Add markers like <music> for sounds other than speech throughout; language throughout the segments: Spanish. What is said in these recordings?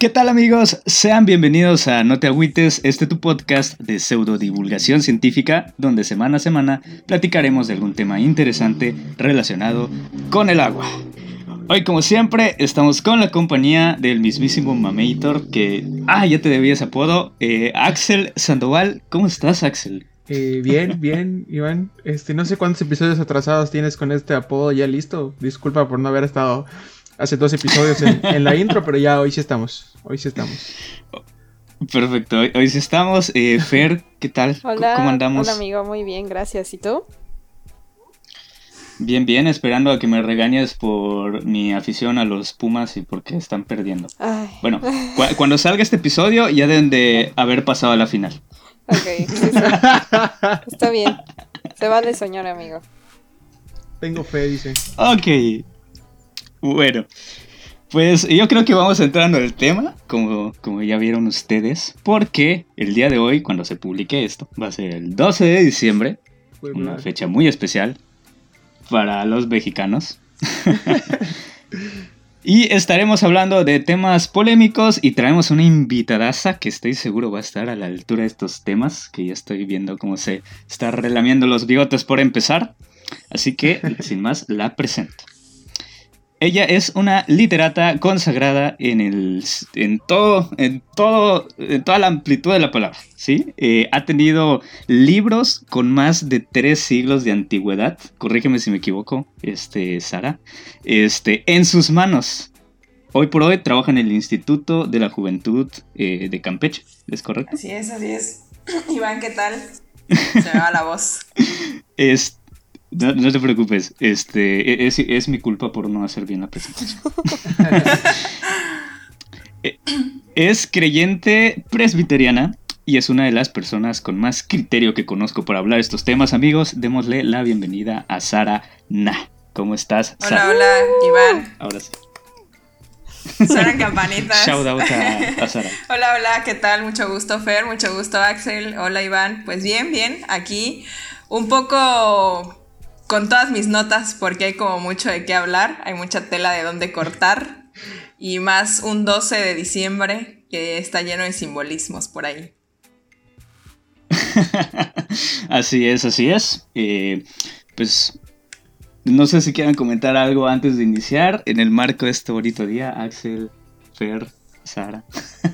¿Qué tal amigos? Sean bienvenidos a No te agüites, este tu podcast de pseudo divulgación científica, donde semana a semana platicaremos de algún tema interesante relacionado con el agua. Hoy como siempre estamos con la compañía del mismísimo Mamator que... Ah, ya te debía ese apodo. Eh, Axel Sandoval, ¿cómo estás Axel? Eh, bien, bien, Iván. Este, no sé cuántos episodios atrasados tienes con este apodo ya listo. Disculpa por no haber estado hace dos episodios en, la intro, pero ya hoy sí estamos. Hoy sí estamos. Perfecto, hoy, sí estamos. Eh, <laughs> Fer, ¿qué tal? Hola, ¿Cómo andamos? Hola amigo, muy bien, gracias. ¿Y tú? Bien, bien, esperando a que me regañes por mi afición a los Pumas y porque están perdiendo. Bueno, <laughs> cuando salga este episodio ya deben de haber pasado a la final. Ok, <laughs> está bien. Se va de soñar, amigo. Tengo fe, dice. Ok. Bueno, pues yo creo que vamos entrando al tema, como, como ya vieron ustedes, porque el día de hoy, cuando se publique esto, va a ser el 12 de diciembre, una fecha muy especial para los mexicanos. <laughs> <laughs> y estaremos hablando de temas polémicos y traemos una invitadaza que estoy seguro va a estar a la altura de estos temas, que ya estoy viendo cómo se está relamiendo los bigotes por empezar. Así que, <laughs> sin más, la presento. Ella es una literata consagrada en, el, en, todo, en, todo, en toda la amplitud de la palabra, ¿sí? Eh, ha tenido libros con más de tres siglos de antigüedad, corrígeme si me equivoco, este, Sara, este, en sus manos. Hoy por hoy trabaja en el Instituto de la Juventud eh, de Campeche, ¿es correcto? Así es, así es. <clears throat> Iván, ¿qué tal? Se me va la voz. <laughs> Este, no, te preocupes, este, e, es, mi culpa por no hacer bien la presentación. <laughs> E, es creyente presbiteriana y es una de las personas con más criterio que conozco para hablar estos temas, amigos. Démosle la bienvenida a Sara Na. ¿Cómo estás, Sara? Hola, hola, Iván. Ahora sí. Suenan campanitas. Shout out a, a, Sara. <laughs> hola, hola, ¿qué tal? Mucho gusto, Fer. Mucho gusto, Axel. Hola, Iván. Pues bien, bien. Aquí un poco con todas mis notas porque hay como mucho de qué hablar, hay mucha tela de dónde cortar y más un 12 de diciembre que está lleno de simbolismos por ahí. <laughs> así es, así es. Eh, pues no sé si quieran comentar algo antes de iniciar en el marco de este bonito día, Axel, Fer, Sara.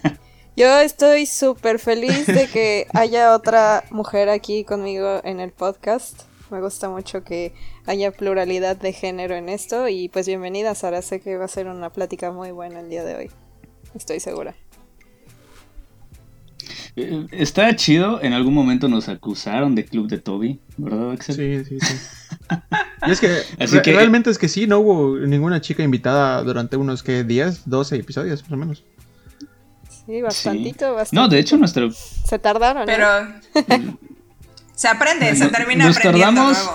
<laughs> Yo estoy súper feliz de que haya otra mujer aquí conmigo en el podcast. Me gusta mucho que haya pluralidad de género en esto y pues bienvenida Sara, sé que va a ser una plática muy buena el día de hoy. Estoy segura. Eh, está chido, en algún momento nos acusaron de Club de Toby, ¿verdad, Axel? Sí, sí, sí. <laughs> y es que, realmente es que sí, no hubo ninguna chica invitada durante unos ¿qué, días, 12 episodios más o menos. Sí, bastantito, bastante. No, de hecho nuestro... Se tardaron, Pero... <laughs> Se aprende, se termina aprendiendo tardamos...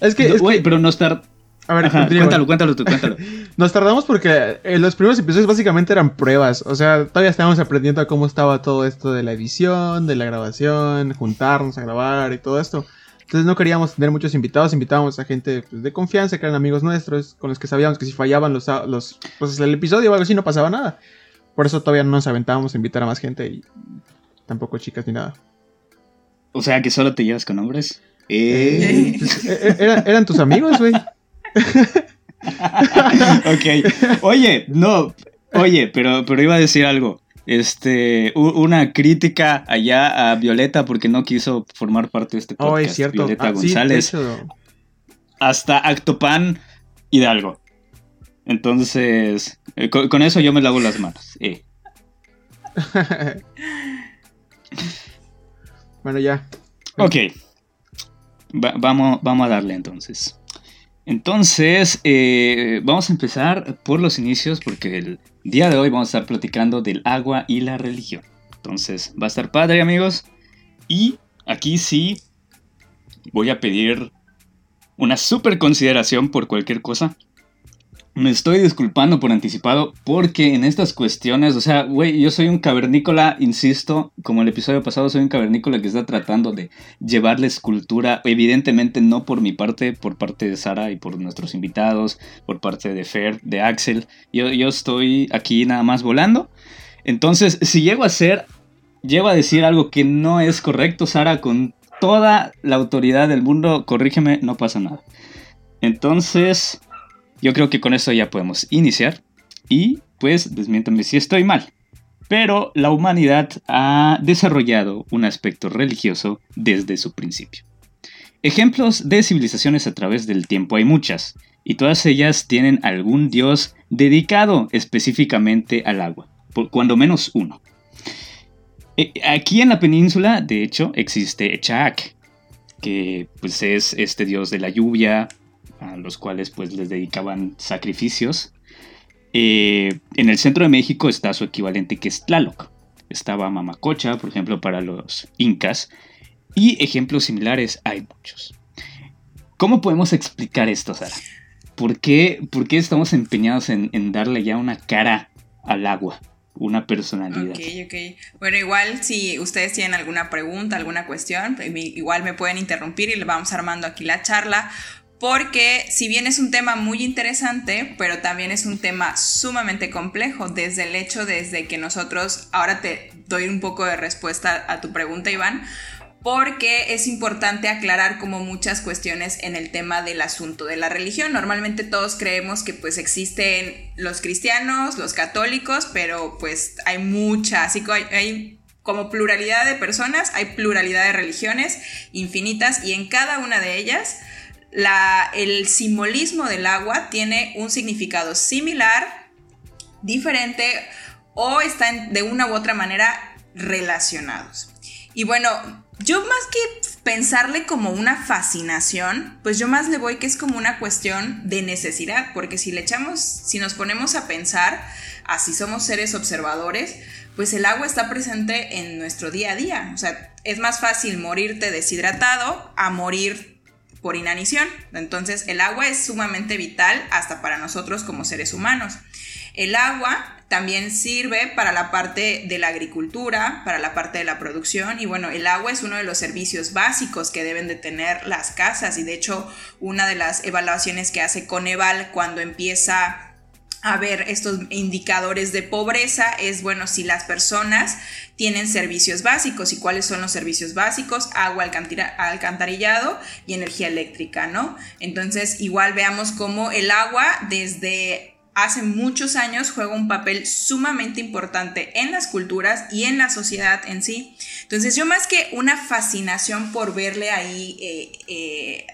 Es que, pero nos tardamos... A ver, cuéntalo, cuéntalo tú, cuéntalo. <laughs> Nos tardamos porque en los primeros episodios básicamente eran pruebas. O sea, todavía estábamos aprendiendo a cómo estaba todo esto de la edición, de la grabación, juntarnos a grabar y todo esto. Entonces no queríamos tener muchos invitados, invitábamos a gente pues, de confianza, que eran amigos nuestros, con los que sabíamos que si fallaban los, los pues, el episodio o algo así no pasaba nada. Por eso todavía no nos aventábamos a invitar a más gente y tampoco chicas ni nada. O sea, que solo te llevas con hombres. Eh. Pues, eh, eh, eran tus amigos, güey. <laughs> ok. Oye, no. Oye, pero, pero iba a decir algo. Este, una crítica allá a Violeta porque no quiso formar parte de este podcast. Oh, es cierto. Violeta ah, González. hasta Actopan Hidalgo. Entonces, con, eso yo me lavo las manos. <laughs> Bueno, ya. Ok. vamos, vamos a darle entonces. Entonces, eh, vamos a empezar por los inicios porque el día de hoy vamos a estar platicando del agua y la religión. Entonces, va a estar padre amigos. Y aquí sí voy a pedir una super consideración por cualquier cosa. Me estoy disculpando por anticipado porque en estas cuestiones, o sea, güey, yo soy un cavernícola, insisto, como el episodio pasado, soy un cavernícola que está tratando de llevarles cultura, evidentemente no por mi parte, por parte de Sara y por nuestros invitados, por parte de Fer, de Axel, yo, yo estoy aquí nada más volando. Entonces, si llego a ser, llego a decir algo que no es correcto, Sara, con toda la autoridad del mundo, corrígeme, no pasa nada. Entonces, yo creo que con eso ya podemos iniciar. Y pues desmiéntame si estoy mal. Pero la humanidad ha desarrollado un aspecto religioso desde su principio. Ejemplos de civilizaciones a través del tiempo hay muchas, y todas ellas tienen algún dios dedicado específicamente al agua, por cuando menos uno. E, aquí en la península, de hecho, existe Echak, que pues es este dios de la lluvia, a los cuales pues les dedicaban sacrificios. Eh, en el centro de México está su equivalente que es Tlaloc. Estaba Mamacocha, por ejemplo, para los incas. Y ejemplos similares hay muchos. ¿Cómo podemos explicar esto, Sara? ¿Por qué, por qué estamos empeñados en, darle ya una cara al agua? Una personalidad. Bueno, igual si ustedes tienen alguna pregunta, alguna cuestión, pues, igual me pueden interrumpir y vamos armando aquí la charla porque si bien es un tema muy interesante, pero también es un tema sumamente complejo, desde el hecho, desde que nosotros, ahora te doy un poco de respuesta a tu pregunta, Iván, porque es importante aclarar como muchas cuestiones en el tema del asunto de la religión. Normalmente todos creemos que pues existen los cristianos, los católicos, pero pues hay muchas, así que hay, hay como pluralidad de personas, hay pluralidad de religiones infinitas y en cada una de ellas el simbolismo del agua tiene un significado similar, diferente o están de una u otra manera relacionados. Y bueno, yo más que pensarle como una fascinación, pues yo más le voy que es como una cuestión de necesidad, porque si le echamos, si nos ponemos a pensar, así somos seres observadores, pues el agua está presente en nuestro día a día. O sea, es más fácil morirte deshidratado a morir por inanición. Entonces el agua es sumamente vital hasta para nosotros como seres humanos. El agua también sirve para la parte de la agricultura, para la parte de la producción y bueno, el agua es uno de los servicios básicos que deben de tener las casas y de hecho una de las evaluaciones que hace Coneval cuando empieza a ver estos indicadores de pobreza es, bueno, si las personas tienen servicios básicos y cuáles son los servicios básicos, agua, alcantarillado y energía eléctrica, ¿no? Entonces, igual veamos cómo el agua desde hace muchos años juega un papel sumamente importante en las culturas y en la sociedad en sí. Entonces, yo más que una fascinación por verle ahí eh, eh,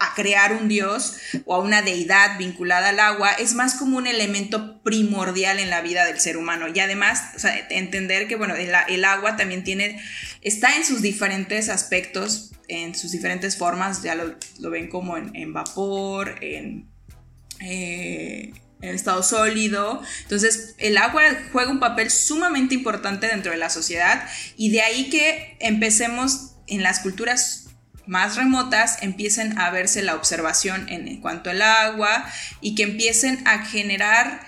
a crear un dios o a una deidad vinculada al agua, es más como un elemento primordial en la vida del ser humano. Y además, entender que, bueno, el, agua también tiene, está en sus diferentes aspectos, en sus diferentes formas, ya lo, ven como en, vapor, en... Eh, en estado sólido. Entonces, el agua juega un papel sumamente importante dentro de la sociedad y de ahí que empecemos en las culturas más remotas empiecen a verse la observación en cuanto al agua y que empiecen a generar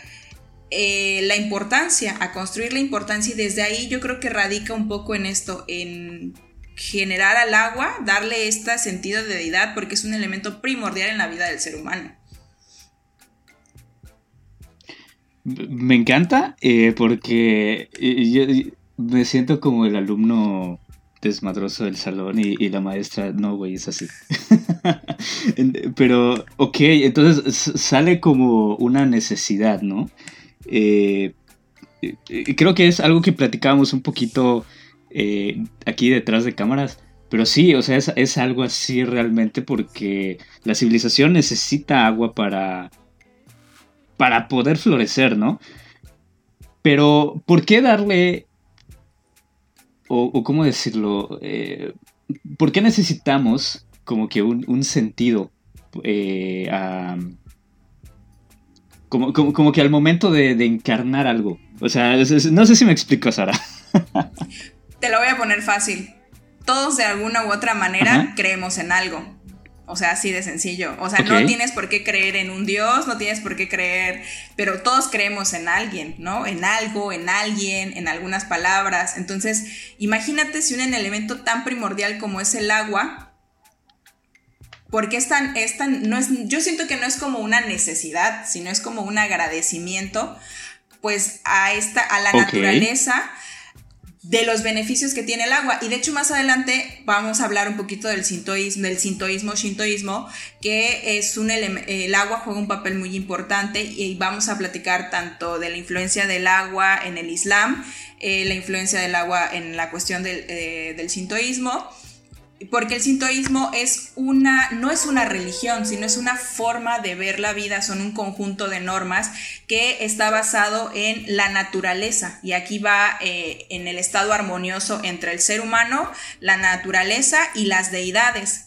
eh, la importancia, a construir la importancia y desde ahí yo creo que radica un poco en esto, en generar al agua, darle este sentido de deidad porque es un elemento primordial en la vida del ser humano. Me encanta eh, porque eh, yo me siento como el alumno desmadroso del salón y, la maestra, no, güey, es así. <laughs> Pero, ok, entonces sale como una necesidad, ¿no? Eh, eh, creo que es algo que platicábamos un poquito eh, aquí detrás de cámaras. Pero sí, o sea, es, es, algo así realmente porque la civilización necesita agua para, para poder florecer, ¿no? Pero, ¿por qué darle o, cómo decirlo, eh, ¿por qué necesitamos como que un, sentido? Eh, como, que al momento de, encarnar algo. O sea, no sé si me explico, Sara. Te lo voy a poner fácil. Todos de alguna u otra manera creemos en algo. O sea, así de sencillo. O sea, no tienes por qué creer en un Dios, no tienes por qué creer, pero todos creemos en alguien, ¿no? En algo, en alguien, en algunas palabras. Entonces, imagínate si un elemento tan primordial como es el agua, porque es tan, es tan, no es, yo siento que no es como una necesidad, sino es como un agradecimiento, pues a esta, a la naturaleza de los beneficios que tiene el agua. Y de hecho más adelante vamos a hablar un poquito del sintoísmo, del sintoísmo, shintoísmo, que es un el agua juega un papel muy importante y vamos a platicar tanto de la influencia del agua en el Islam, eh, la influencia del agua en la cuestión del, eh, del sintoísmo porque el sintoísmo es una, no es una religión, sino es una forma de ver la vida, son un conjunto de normas que está basado en la naturaleza. Y aquí va eh, en el estado armonioso entre el ser humano, la naturaleza y las deidades.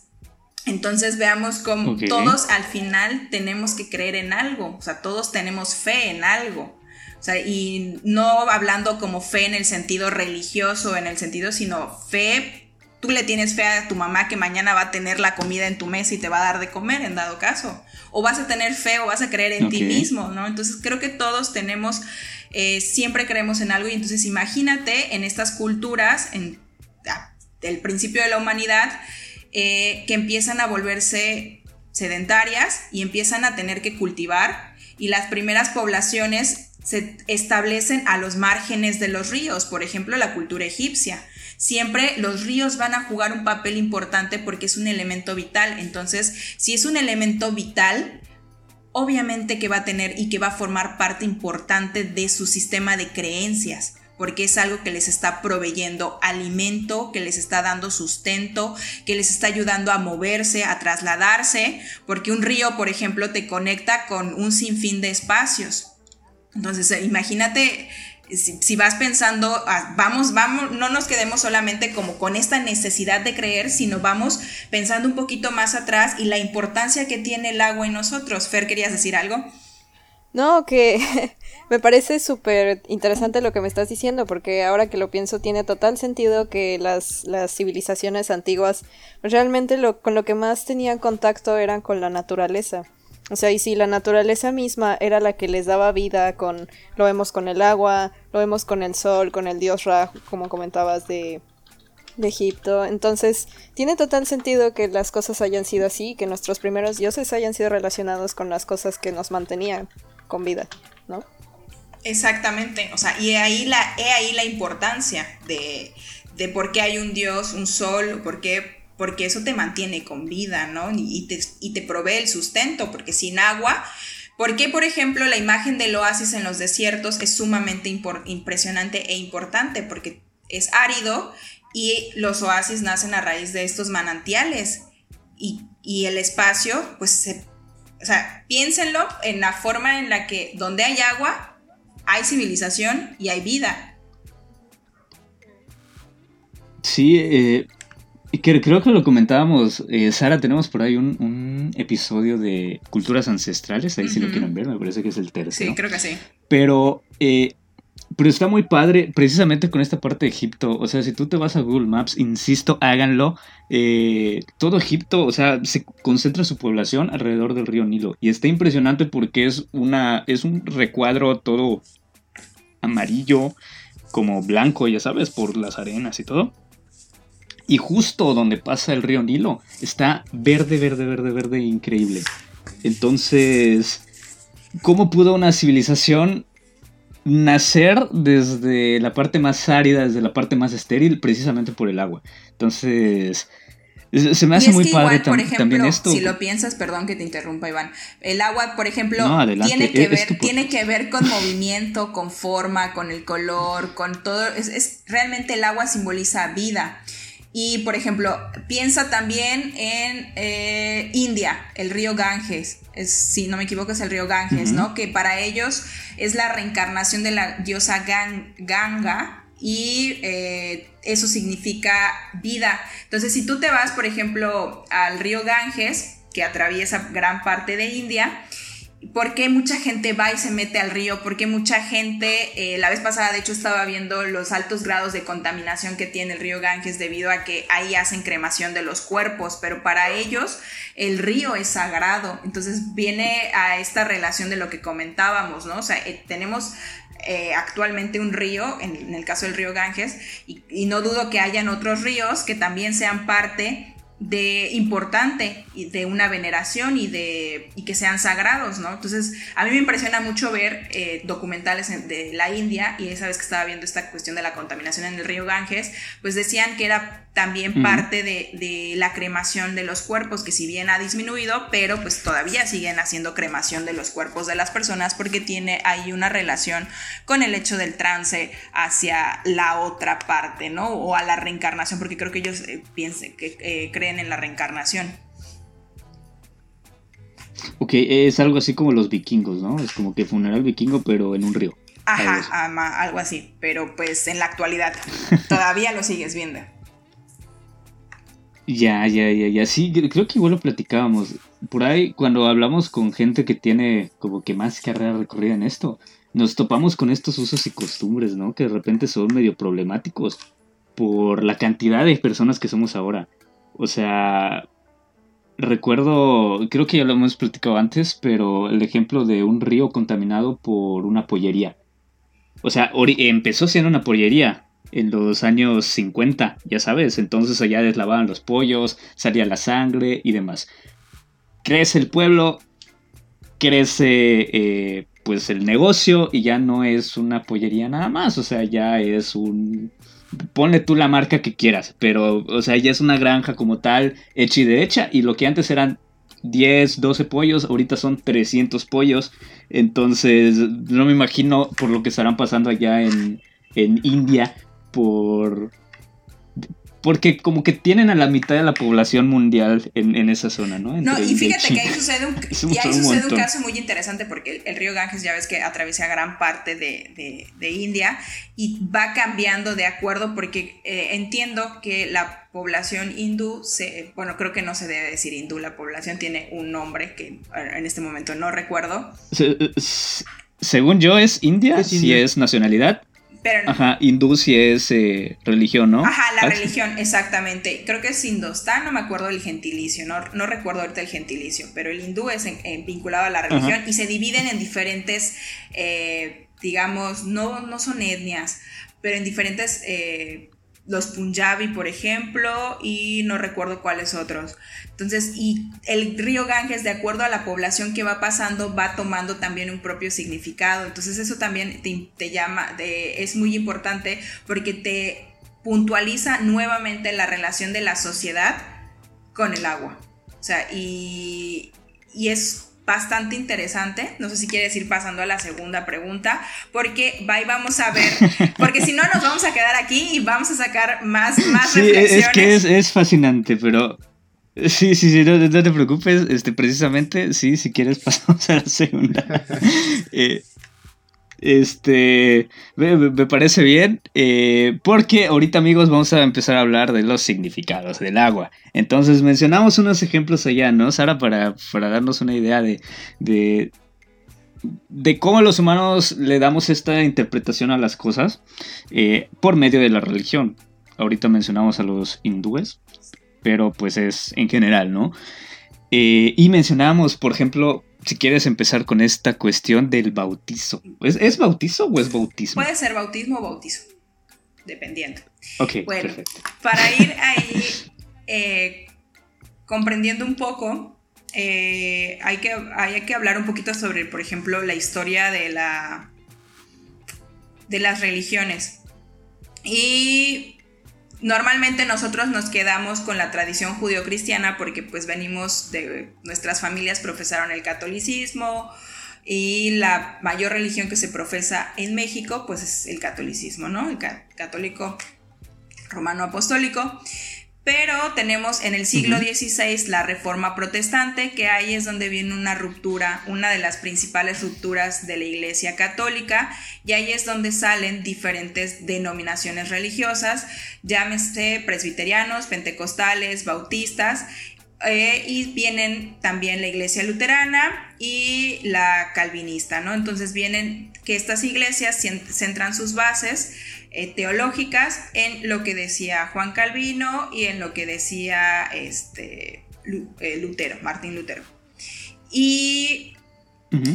Entonces veamos cómo todos al final tenemos que creer en algo, o sea, todos tenemos fe en algo. O sea, y no hablando como fe en el sentido religioso, en el sentido, sino fe tú le tienes fe a tu mamá que mañana va a tener la comida en tu mesa y te va a dar de comer en dado caso. O vas a tener fe o vas a creer en ti mismo, ¿no? Entonces creo que todos tenemos, eh, siempre creemos en algo y entonces imagínate en estas culturas, en el principio de la humanidad, eh, que empiezan a volverse sedentarias y empiezan a tener que cultivar y las primeras poblaciones se establecen a los márgenes de los ríos, por ejemplo la cultura egipcia siempre los ríos van a jugar un papel importante porque es un elemento vital. Entonces, si es un elemento vital, obviamente que va a tener y que va a formar parte importante de su sistema de creencias porque es algo que les está proveyendo alimento, que les está dando sustento, que les está ayudando a moverse, a trasladarse, porque un río, por ejemplo, te conecta con un sinfín de espacios. Entonces, imagínate si, vas pensando, ah, vamos, vamos, no nos quedemos solamente como con esta necesidad de creer, sino vamos pensando un poquito más atrás y la importancia que tiene el agua en nosotros. Fer, ¿querías decir algo? No, que <laughs> me parece súper interesante lo que me estás diciendo, porque ahora que lo pienso tiene total sentido que las, las civilizaciones antiguas realmente lo, con lo que más tenían contacto eran con la naturaleza. O sea, y si la naturaleza misma era la que les daba vida con, lo vemos con el agua, lo vemos con el sol, con el dios Ra, como comentabas de, de Egipto. Entonces, tiene total sentido que las cosas hayan sido así, que nuestros primeros dioses hayan sido relacionados con las cosas que nos mantenían con vida, ¿no? Exactamente, o sea, y ahí la, he ahí la importancia de, de por qué hay un dios, un sol, por qué porque eso te mantiene con vida, ¿no? Y te, y te provee el sustento, porque sin agua, ¿por qué, por ejemplo, la imagen del oasis en los desiertos es sumamente impresionante e importante? Porque es árido y los oasis nacen a raíz de estos manantiales y, el espacio, pues, se, o sea, piénsenlo en la forma en la que donde hay agua, hay civilización y hay vida. Sí, eh, creo que lo comentábamos, eh, Sara, tenemos por ahí un, episodio de culturas ancestrales, ahí si lo quieren ver, me parece que es el tercero. Sí, creo que sí. Pero, eh, pero está muy padre precisamente con esta parte de Egipto, o sea, si tú te vas a Google Maps, insisto, háganlo, eh, todo Egipto, o sea, se concentra su población alrededor del río Nilo y está impresionante porque es, una, es un recuadro todo amarillo, como blanco, ya sabes, por las arenas y todo. Y justo donde pasa el río Nilo está verde, verde, verde, verde, increíble. Entonces, ¿cómo pudo una civilización nacer desde la parte más árida, desde la parte más estéril, precisamente por el agua? Entonces, se me hace muy padre también esto. Si lo piensas, perdón que te interrumpa, Iván. El agua, por ejemplo, tiene, que ver, tiene que ver con movimiento, con forma, con el color, con todo. es realmente el agua simboliza vida. Y, por ejemplo, piensa también en eh, India, el río Ganges. si no me equivoco, es el río Ganges, ¿no? Que para ellos es la reencarnación de la diosa Ganga y eh, eso significa vida. Entonces, si tú te vas, por ejemplo, al río Ganges, que atraviesa gran parte de India, por qué mucha gente va y se mete al río, por qué mucha gente, eh, la vez pasada de hecho estaba viendo los altos grados de contaminación que tiene el río Ganges debido a que ahí hacen cremación de los cuerpos, pero para ellos el río es sagrado, entonces viene a esta relación de lo que comentábamos, ¿no? O sea, eh, tenemos eh, actualmente un río, en, el caso del río Ganges, y, y no dudo que hayan otros ríos que también sean parte de importante y de una veneración y de y que sean sagrados, ¿no? Entonces, a mí me impresiona mucho ver eh, documentales de la India y esa vez que estaba viendo esta cuestión de la contaminación en el río Ganges, pues decían que era también parte de, la cremación de los cuerpos, que si bien ha disminuido, pero pues todavía siguen haciendo cremación de los cuerpos de las personas porque tiene ahí una relación con el hecho del trance hacia la otra parte, ¿no? O a la reencarnación, porque creo que ellos eh, piensen que eh, creen en la reencarnación. Ok, es algo así como los vikingos, ¿no? Es como que funeral vikingo, pero en un río. Ajá, algo así, pero pues en la actualidad <laughs> todavía lo sigues viendo. Ya, ya, ya, ya. Sí, creo que igual lo platicábamos. Por ahí, cuando hablamos con gente que tiene como que más carrera recorrida en esto, nos topamos con estos usos y costumbres, ¿no? Que de repente son medio problemáticos por la cantidad de personas que somos ahora. O sea, recuerdo, creo que ya lo hemos platicado antes, pero el ejemplo de un río contaminado por una pollería. O sea, empezó siendo una pollería, en los años 50, ya sabes, entonces allá deslavaban los pollos, salía la sangre y demás. Crece el pueblo, crece eh, pues el negocio y ya no es una pollería nada más, o sea, ya es un... Ponle tú la marca que quieras, pero, o sea, ya es una granja como tal, hecha y derecha, y lo que antes eran 10, 12 pollos, ahorita son 300 pollos, entonces no me imagino por lo que estarán pasando allá en, en India, por porque como que tienen a la mitad de la población mundial en, esa zona, ¿no? no, y fíjate que ahí sucede, un, <laughs> caso muy interesante porque el, río Ganges ya ves que atraviesa gran parte de, India y va cambiando de acuerdo porque eh, entiendo que la población hindú, se, bueno, creo que no se debe decir hindú, la población tiene un nombre que en este momento no recuerdo. según yo es India, si es nacionalidad, Ajá, hindú si es eh, religión, ¿no? Ajá, la religión, exactamente. Creo que es hindostán, no me acuerdo del gentilicio, no, no recuerdo ahorita el gentilicio, pero el hindú es vinculado a la religión y se dividen en diferentes, eh, digamos, no, no son etnias, pero en diferentes eh, los Punjabi, por ejemplo, y no recuerdo cuáles otros. Entonces, y el río Ganges, de acuerdo a la población que va pasando, va tomando también un propio significado. Entonces, eso también te, llama, de, es muy importante porque te puntualiza nuevamente la relación de la sociedad con el agua. O sea, y es bastante interesante. No sé si quieres ir pasando a la segunda pregunta, porque va y vamos a ver, <laughs> porque si no nos vamos a quedar aquí y vamos a sacar más, más sí, Es que es, fascinante, pero sí, sí, sí, no, te preocupes, este, precisamente, sí, si quieres <laughs> pasamos a la segunda. <laughs> eh, este, me, parece bien, eh, porque ahorita amigos vamos a empezar a hablar de los significados del agua. Entonces mencionamos unos ejemplos allá, ¿no, Sara? Para, para darnos una idea de, de, de, cómo los humanos le damos esta interpretación a las cosas eh, por medio de la religión. Ahorita mencionamos a los hindúes, pero pues es en general, ¿no? Eh, y mencionamos, por ejemplo, si quieres empezar con esta cuestión del bautizo. ¿Es, bautizo o es bautismo? Puede ser bautismo o bautizo, dependiendo. Ok, bueno, perfecto. Para ir ahí eh, comprendiendo un poco, eh, hay, que, hay que hablar un poquito sobre, por ejemplo, la historia de, la, de las religiones. Y Normalmente nosotros nos quedamos con la tradición judio-cristiana porque pues venimos de nuestras familias profesaron el catolicismo y la mayor religión que se profesa en México pues es el catolicismo, ¿no? El católico romano apostólico. Pero tenemos en el siglo XVI la reforma protestante, que ahí es donde viene una ruptura, una de las principales rupturas de la Iglesia Católica, y ahí es donde salen diferentes denominaciones religiosas, llámese presbiterianos, pentecostales, bautistas, eh, y vienen también la iglesia luterana y la calvinista, ¿no? Entonces vienen que estas iglesias centran sus bases eh, teológicas en lo que decía Juan Calvino y en lo que decía este, eh, Lutero, Martín Lutero. Y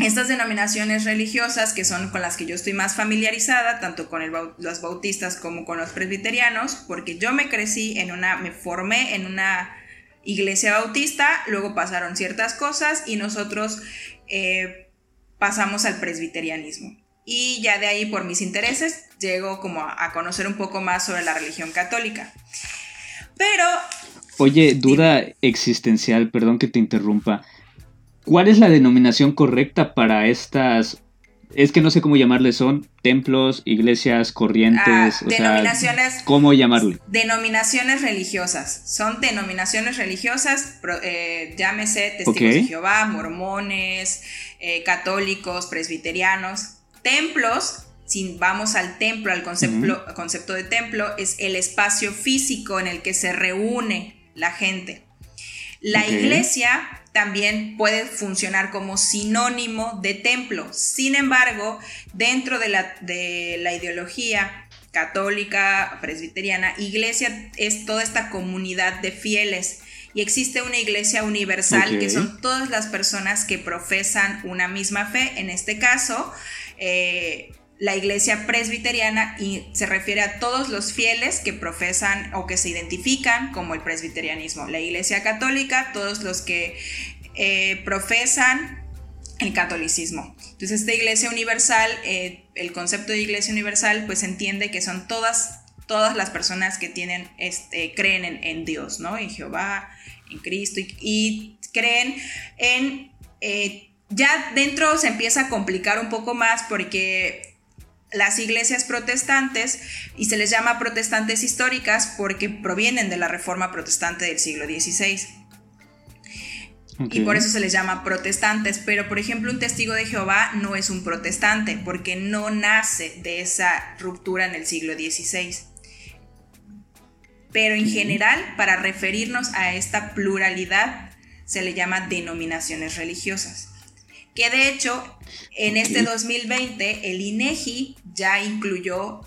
estas denominaciones religiosas, que son con las que yo estoy más familiarizada, tanto con los bautistas como con los presbiterianos, porque yo me crecí en una, me formé en una iglesia bautista, luego pasaron ciertas cosas y nosotros eh, pasamos al presbiterianismo. Y ya de ahí, por mis intereses, llego como a, conocer un poco más sobre la religión católica. Pero... Oye, duda existencial, perdón que te interrumpa. ¿Cuál es la denominación correcta para estas es que no sé cómo llamarle, son templos, iglesias, corrientes, ah, o denominaciones, ¿cómo llamarle? Denominaciones religiosas, son denominaciones religiosas, eh, llámese testigos de Jehová, mormones, eh, católicos, presbiterianos, templos. Si vamos al templo, al concepto, concepto de templo, es el espacio físico en el que se reúne la gente. La iglesia también puede funcionar como sinónimo de templo. Sin embargo, dentro de la, de la ideología católica, presbiteriana, iglesia es toda esta comunidad de fieles. Y existe una iglesia universal que son todas las personas que profesan una misma fe. En este caso, eh, la iglesia presbiteriana y se refiere a todos los fieles que profesan o que se identifican como el presbiterianismo. La iglesia católica, todos los que eh, profesan el catolicismo. Entonces esta iglesia universal, eh, el concepto de iglesia universal, pues entiende que son todas, todas las personas que tienen, este, creen en, Dios, ¿no? En Jehová, en Cristo y, creen en... ya dentro se empieza a complicar un poco más porque las iglesias protestantes, y se les llama protestantes históricas porque provienen de la reforma protestante del siglo XVI. Y por eso se les llama protestantes. Pero, por ejemplo, un testigo de Jehová no es un protestante porque no nace de esa ruptura en el siglo XVI. Pero en general, para referirnos a esta pluralidad, se le llama denominaciones religiosas que de hecho en este 2020 el INEGI e ya incluyó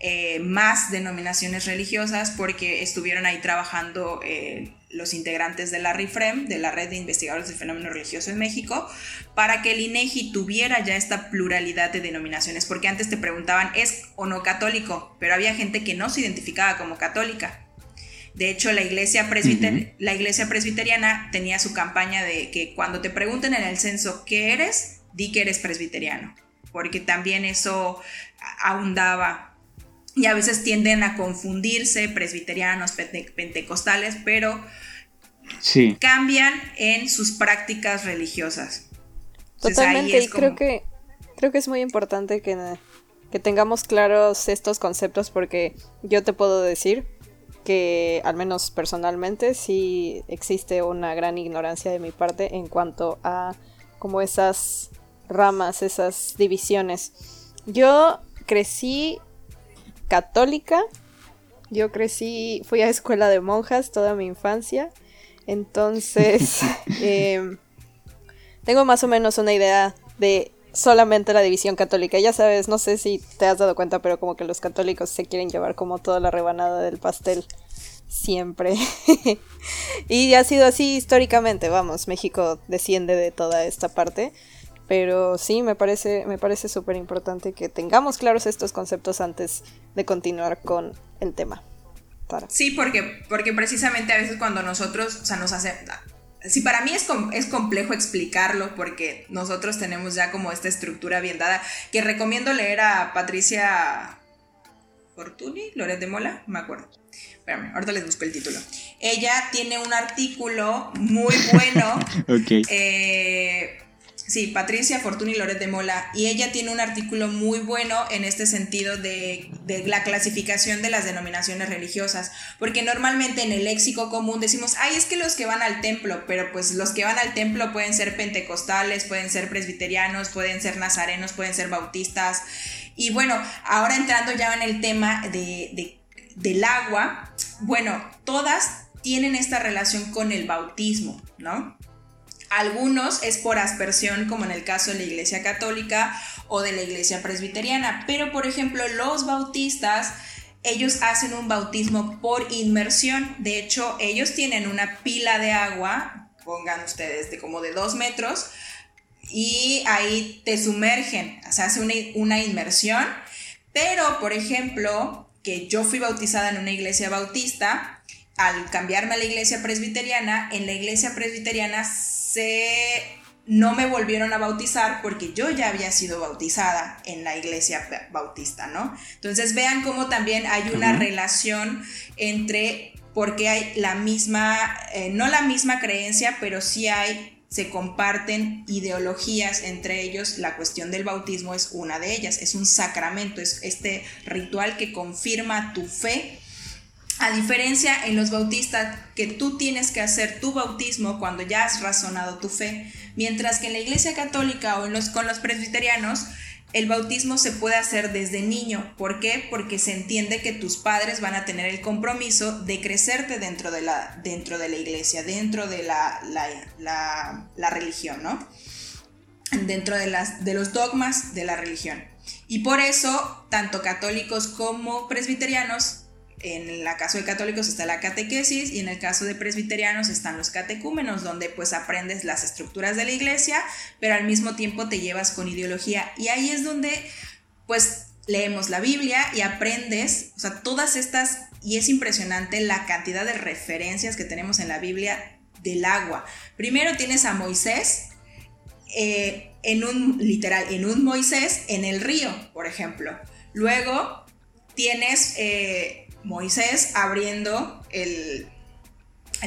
eh, más denominaciones religiosas porque estuvieron ahí trabajando eh, los integrantes de la RIFREM, de la Red de Investigadores del Fenómeno Religioso en México, para que el INEGI e tuviera ya esta pluralidad de denominaciones, porque antes te preguntaban, ¿es o no católico? Pero había gente que no se identificaba como católica. De hecho, la iglesia, la iglesia presbiteriana tenía su campaña de que cuando te pregunten en el censo qué eres, di que eres presbiteriano, porque también eso ahondaba. Y a veces tienden a confundirse presbiterianos, pentecostales, pero cambian en sus prácticas religiosas. Totalmente, y creo que creo que es muy importante que, que tengamos claros estos conceptos porque yo te puedo decir que al menos personalmente sí existe una gran ignorancia de mi parte en cuanto a como esas ramas, esas divisiones. Yo crecí católica, yo crecí, fui a escuela de monjas toda mi infancia, entonces <laughs> em, tengo más o menos una idea de solamente la división católica. Ya sabes, no sé si te has dado cuenta, pero como que los católicos se quieren llevar como toda la rebanada del pastel. Siempre. <laughs> y ha sido así históricamente, vamos, México desciende de toda esta parte. Pero sí, me parece, me parece súper importante que tengamos claros estos conceptos antes de continuar con el tema. Sí, porque, porque precisamente a veces cuando nosotros, o sea, nos hace, Sí, para mí es, es complejo explicarlo porque nosotros tenemos ya como esta estructura bien dada, que recomiendo leer a Patricia Fortuny, Loret de Mola, me acuerdo. Espérame, ahorita les busco el título. Ella tiene un artículo muy bueno. <laughs> ok. Eh, Sí, Patricia Fortuny Loret de Mola. Y ella tiene un artículo muy bueno en este sentido de, la clasificación de las denominaciones religiosas. Porque normalmente en el léxico común decimos, ay, es que los que van al templo, pero pues los que van al templo pueden ser pentecostales, pueden ser presbiterianos, pueden ser nazarenos, pueden ser bautistas. Y bueno, ahora entrando ya en el tema de, del agua, bueno, todas tienen esta relación con el bautismo, ¿no? Algunos es por aspersión, como en el caso de la Iglesia Católica o de la Iglesia Presbiteriana, pero por ejemplo los bautistas, ellos hacen un bautismo por inmersión. De hecho, ellos tienen una pila de agua, pongan ustedes, de como de dos metros, y ahí te sumergen, se hace una, una inmersión. Pero, por ejemplo, que yo fui bautizada en una iglesia bautista, al cambiarme a la iglesia presbiteriana, en la iglesia presbiteriana se no me volvieron a bautizar porque yo ya había sido bautizada en la iglesia bautista, ¿no? Entonces vean cómo también hay una relación entre, porque hay la misma, eh, no la misma creencia, pero sí hay, se comparten ideologías entre ellos, la cuestión del bautismo es una de ellas, es un sacramento, es este ritual que confirma tu fe a diferencia en los bautistas que tú tienes que hacer tu bautismo cuando ya has razonado tu fe, mientras que en la Iglesia Católica o en los, con los presbiterianos el bautismo se puede hacer desde niño. ¿Por qué? Porque se entiende que tus padres van a tener el compromiso de crecerte dentro de la, dentro de la iglesia, dentro de la, la, religión, ¿no? Dentro de, las, de los dogmas de la religión. Y por eso, tanto católicos como presbiterianos en el caso de católicos está la catequesis y en el caso de presbiterianos están los catecúmenos, donde pues aprendes las estructuras de la iglesia, pero al mismo tiempo te llevas con ideología. Y ahí es donde pues leemos la Biblia y aprendes, o sea, todas estas, y es impresionante la cantidad de referencias que tenemos en la Biblia del agua. Primero tienes a Moisés, eh, en un, literal, en un Moisés en el río, por ejemplo. Luego tienes... Eh, Moisés abriendo el,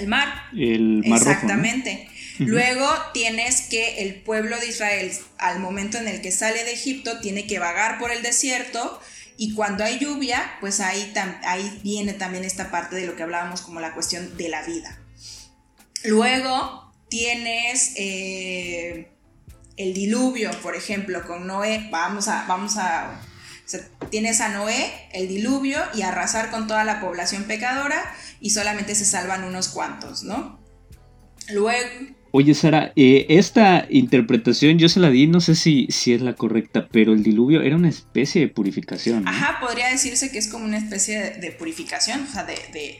mar. El mar Exactamente. Luego tienes que el pueblo de Israel, al momento en el que sale de Egipto, tiene que vagar por el desierto y cuando hay lluvia, pues ahí, ahí viene también esta parte de lo que hablábamos como la cuestión de la vida. Luego tienes eh, el diluvio, por ejemplo, con Noé. Vamos a, vamos a tienes a Noé, el diluvio y arrasar con toda la población pecadora y solamente se salvan unos cuantos, ¿no? Luego... Oye, Sara, eh, esta interpretación yo se la di, no sé si, si es la correcta, pero el diluvio era una especie de purificación. Ajá, podría decirse que es como una especie de, purificación, o sea, de, de,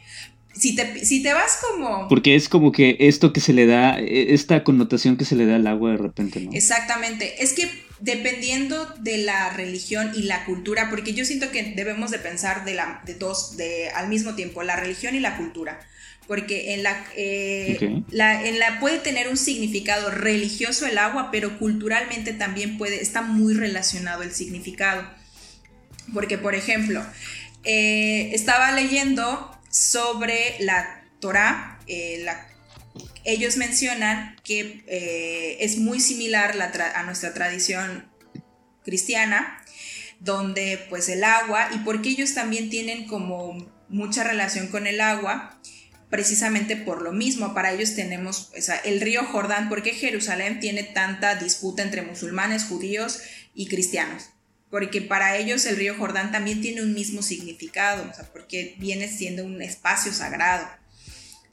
si te, si te vas como... Porque es como que esto que se le da, e, esta connotación que se le da al agua de repente, ¿no? Exactamente. Es que dependiendo de la religión y la cultura, porque yo siento que debemos de pensar de, la, de dos, de, al mismo tiempo, la religión y la cultura. Porque en la, eh, la, en la puede tener un significado religioso el agua, pero culturalmente también puede, está muy relacionado el significado. Porque, por ejemplo, eh, estaba leyendo sobre la Torah, eh, ellos mencionan que eh, es muy similar a nuestra tradición cristiana, donde pues el agua, y porque ellos también tienen como mucha relación con el agua, precisamente por lo mismo, para ellos tenemos el río Jordán, porque Jerusalén tiene tanta disputa entre musulmanes, judíos y cristianos porque para ellos el río Jordán también tiene un mismo significado, porque viene siendo un espacio sagrado.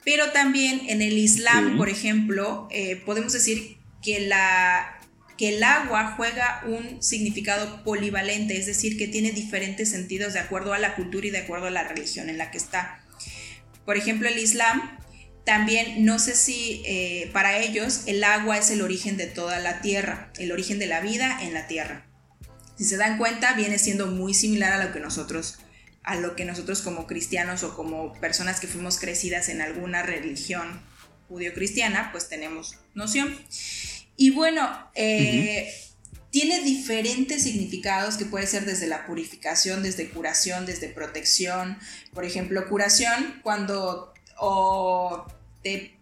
Pero también en el Islam, por ejemplo, eh, podemos decir que, la, que el agua juega un significado polivalente, es decir, que tiene diferentes sentidos de acuerdo a la cultura y de acuerdo a la religión en la que está. Por ejemplo, el Islam también, no sé si eh, para ellos el agua es el origen de toda la tierra, el origen de la vida en la tierra si se dan cuenta, viene siendo muy similar a lo que nosotros a lo que nosotros como cristianos o como personas que fuimos crecidas en alguna religión judío-cristiana, pues tenemos noción. Y bueno, eh, tiene diferentes significados que puede ser desde la purificación, desde curación, desde protección. Por ejemplo, curación cuando o te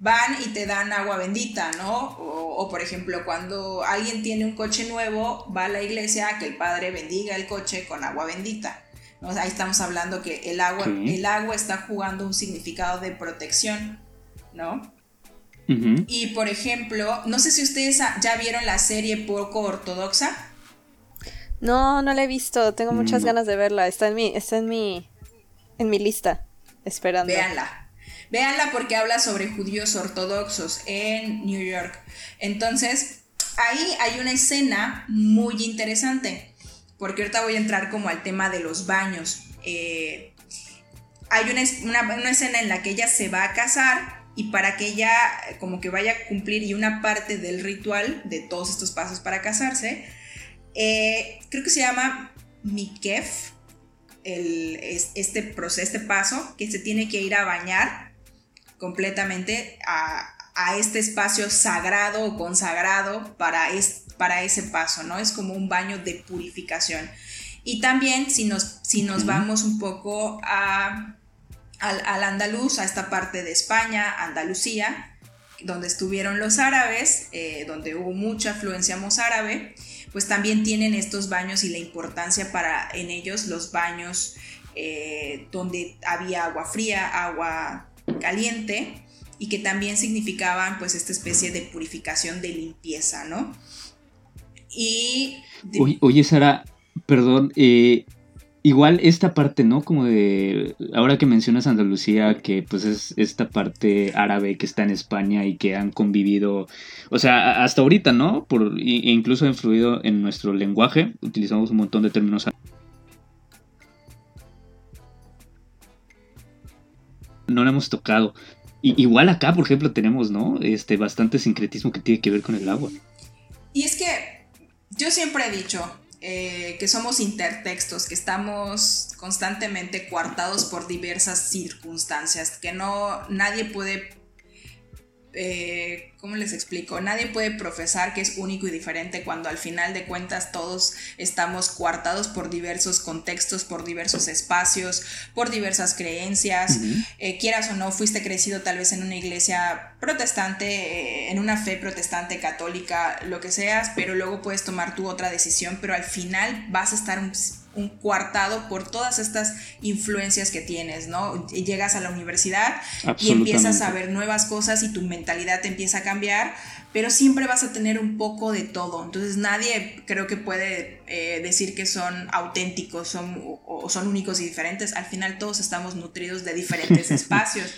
van y te dan agua bendita, ¿no? O, por ejemplo, cuando alguien tiene un coche nuevo, va a la iglesia a que el padre bendiga el coche con agua bendita. Ahí estamos hablando que el agua, el agua está jugando un significado de protección, ¿no? Y por ejemplo, no sé si ustedes ya vieron la serie poco ortodoxa. No, no la he visto. Tengo muchas ganas de verla. Está en mi, está en mi, en mi lista, esperando. Véanla Véanla porque habla sobre judíos ortodoxos en New York. Entonces, ahí hay una escena muy interesante, porque ahorita voy a entrar como al tema de los baños. Eh, hay una, escena en la que ella se va a casar y para que ella como que vaya a cumplir y una parte del ritual de todos estos pasos para casarse, eh, creo que se llama Mikef, este proceso, este paso, que se tiene que ir a bañar completamente a, este espacio sagrado o consagrado para, para ese paso, ¿no? Es como un baño de purificación. Y también si nos, si nos vamos un poco a, al, andaluz, a esta parte de España, Andalucía, donde estuvieron los árabes, eh, donde hubo mucha afluencia mozárabe, pues también tienen estos baños y la importancia para en ellos los baños eh, donde había agua fría, agua caliente y que también significaban pues esta especie de purificación de limpieza, ¿no? Y... Oye, Sara, perdón, eh, igual esta parte, ¿no? Como de, ahora que mencionas Andalucía, que pues es esta parte árabe que está en España y que han convivido, o sea, hasta ahorita, ¿no? Por, e incluso ha influido en nuestro lenguaje, utilizamos un montón de términos. No lo hemos tocado. Y, igual acá, por ejemplo, tenemos, ¿no? Este bastante sincretismo que tiene que ver con el agua. Y es que yo siempre he dicho, eh, que somos intertextos, que estamos constantemente coartados por diversas circunstancias, que no nadie puede eh, ¿cómo les explico? Nadie puede profesar que es único y diferente cuando al final de cuentas todos estamos coartados por diversos contextos, por diversos espacios, por diversas creencias. Eh, quieras o no, fuiste crecido tal vez en una iglesia protestante, eh, en una fe protestante, católica, lo que seas, pero luego puedes tomar tu otra decisión, pero al final vas a estar un coartado por todas estas influencias que tienes, ¿no? Llegas a la universidad y empiezas a ver nuevas cosas y tu mentalidad te empieza a cambiar, pero siempre vas a tener un poco de todo. Entonces nadie creo que puede eh, decir que son auténticos son, o son únicos y diferentes. Al final todos estamos nutridos de diferentes <laughs> espacios.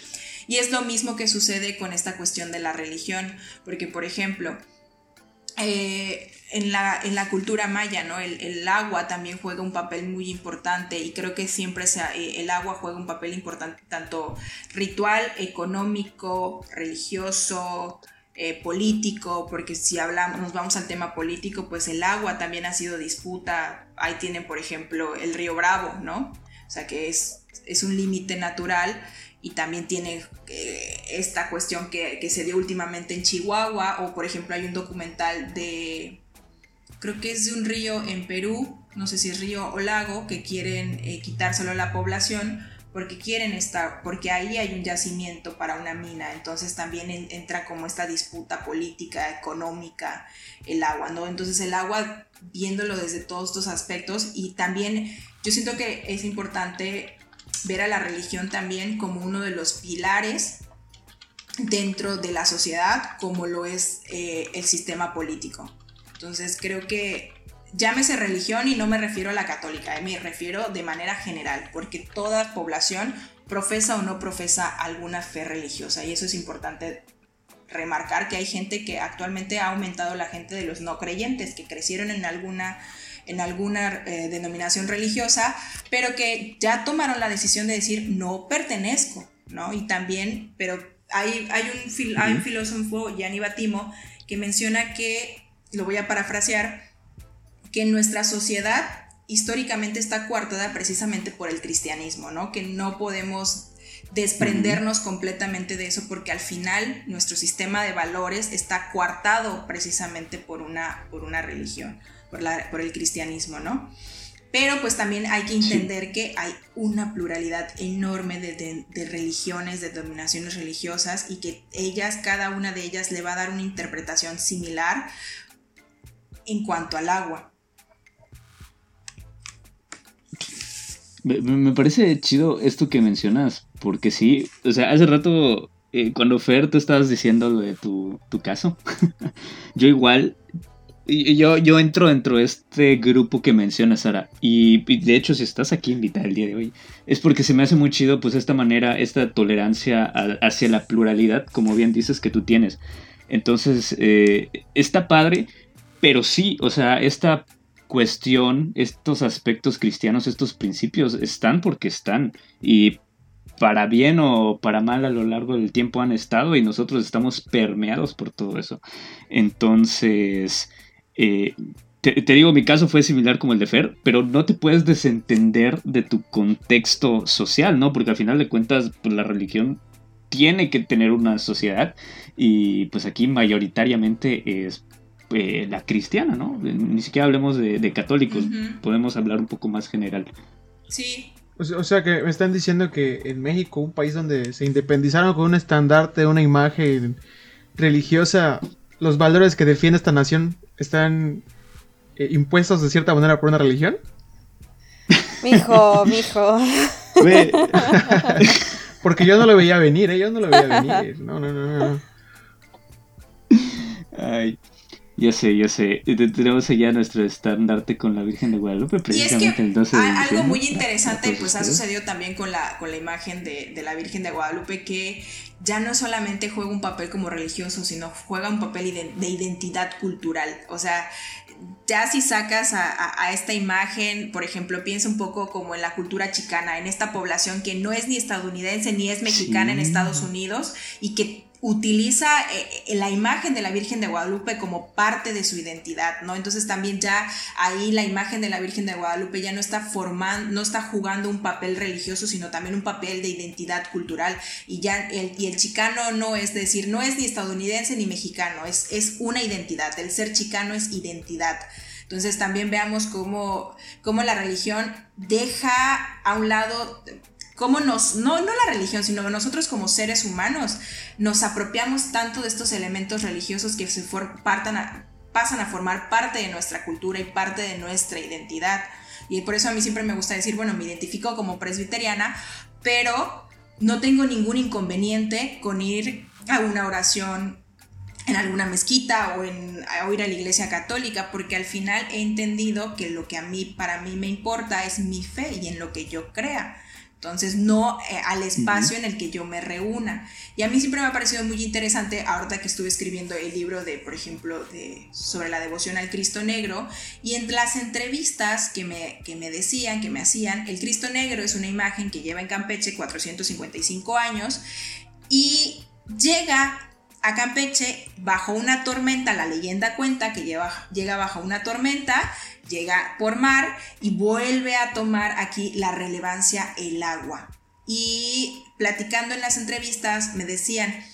Y es lo mismo que sucede con esta cuestión de la religión, porque por ejemplo, eh, en, la, en, la, cultura maya, ¿no? El, agua también juega un papel muy importante y creo que siempre eh, el agua juega un papel importante tanto ritual, económico, religioso, eh, político, porque si hablamos, nos vamos al tema político, pues el agua también ha sido disputa. Ahí tienen, por ejemplo, el río Bravo, ¿no? O sea, que es, es un límite natural y también tiene eh, esta cuestión que, se dio últimamente en Chihuahua o por ejemplo hay un documental de creo que es de un río en Perú no sé si es río o lago que quieren eh, quitárselo a la población porque quieren estar porque ahí hay un yacimiento para una mina entonces también entra como esta disputa política económica el agua no entonces el agua viéndolo desde todos estos aspectos y también yo siento que es importante ver a la religión también como uno de los pilares dentro de la sociedad, como lo es eh, el sistema político. Entonces creo que llámese religión y no me refiero a la católica, eh, me refiero de manera general, porque toda población profesa o no profesa alguna fe religiosa y eso es importante remarcar que hay gente que actualmente ha aumentado la gente de los no creyentes que crecieron en alguna en alguna eh, denominación religiosa, pero que ya tomaron la decisión de decir no pertenezco, ¿no? Y también, pero hay, hay, un, hay un filósofo, Gianni Batimo, que menciona que, lo voy a parafrasear, que nuestra sociedad históricamente está coartada precisamente por el cristianismo, ¿no? Que no podemos desprendernos completamente de eso porque al final nuestro sistema de valores está coartado precisamente por una, por una religión por, el cristianismo, ¿no? Pero pues también hay que entender que hay una pluralidad enorme de, religiones, de dominaciones religiosas y que ellas, cada una de ellas le va a dar una interpretación similar en cuanto al agua. Me, parece chido esto que mencionas, porque sí, o sea, hace rato, eh, cuando Fer, tú estabas diciendo tu, tu caso, <laughs> yo igual yo, yo entro dentro de este grupo que menciona Sara. Y, y, de hecho, si estás aquí invitada el día de hoy, es porque se me hace muy chido, pues, esta manera, esta tolerancia a- hacia la pluralidad, como bien dices, que tú tienes. Entonces, eh, está padre, pero sí, o sea, esta cuestión, estos aspectos cristianos, estos principios están porque están. Y para bien o para mal a lo largo del tiempo han estado y nosotros estamos permeados por todo eso. Entonces, eh, te, te digo, mi caso fue similar como el de Fer, pero no te puedes desentender de tu contexto social, ¿no? Porque al final de cuentas, pues, la religión tiene que tener una sociedad y pues aquí mayoritariamente es eh, la cristiana, ¿no? Ni siquiera hablemos de, de católicos, podemos hablar un poco más general. Sí, O sea, que me están diciendo que en México, un país donde se independizaron con un estandarte, una imagen religiosa, los valores que defiende esta nación están eh, impuestos de cierta manera por una religión. Mijo, mijo. <laughs> Porque yo no lo veía venir, ¿eh? Yo no lo veía venir. No, no, no, no. Ay, ya sé, ya sé. Te- Tenemos ya nuestro estandarte con la Virgen de Guadalupe, Y es precisamente que el 12 de algo muy interesante pues ha sucedido también con la, con la imagen de, de la Virgen de Guadalupe que ya no solamente juega un papel como religioso, sino juega un papel de identidad cultural. O sea, ya si sacas a, a- a esta imagen, por ejemplo, piensa un poco como en la cultura chicana, en esta población que no es ni estadounidense ni es mexicana en. Estados Unidos y que utiliza eh, la imagen de la Virgen de Guadalupe como parte de su identidad, ¿no? Entonces también ya ahí la imagen de la Virgen de Guadalupe ya no está formando, no está jugando un papel religioso, sino también un papel de identidad cultural. Y ya el, y el chicano no es decir, no es ni estadounidense ni mexicano, es, es una identidad. El ser chicano es identidad. Entonces también veamos cómo, cómo la religión deja a un lado cómo nos, no, no la religión, sino nosotros como seres humanos nos apropiamos tanto de estos elementos religiosos que se for- partan pasan a formar parte de nuestra cultura y parte de nuestra identidad. Y por eso a mí siempre me gusta decir, bueno, me identifico como presbiteriana, pero no tengo ningún inconveniente con ir a una oración en alguna mezquita o, en, o ir a la iglesia católica, porque al final he entendido que lo que a mí, para mí me importa es mi fe y en lo que yo crea. Entonces, no eh, al espacio en el que yo me reúna. Y a mí siempre me ha parecido muy interesante, ahorita que estuve escribiendo el libro de, por ejemplo, de, sobre la devoción al Cristo Negro, y en las entrevistas que me, que me decían, que me hacían, el Cristo Negro es una imagen que lleva en Campeche 455 años y llega a Campeche bajo una tormenta, la leyenda cuenta que lleva, llega bajo una tormenta, llega por mar y vuelve a tomar aquí la relevancia el agua. Y platicando en las entrevistas me decían,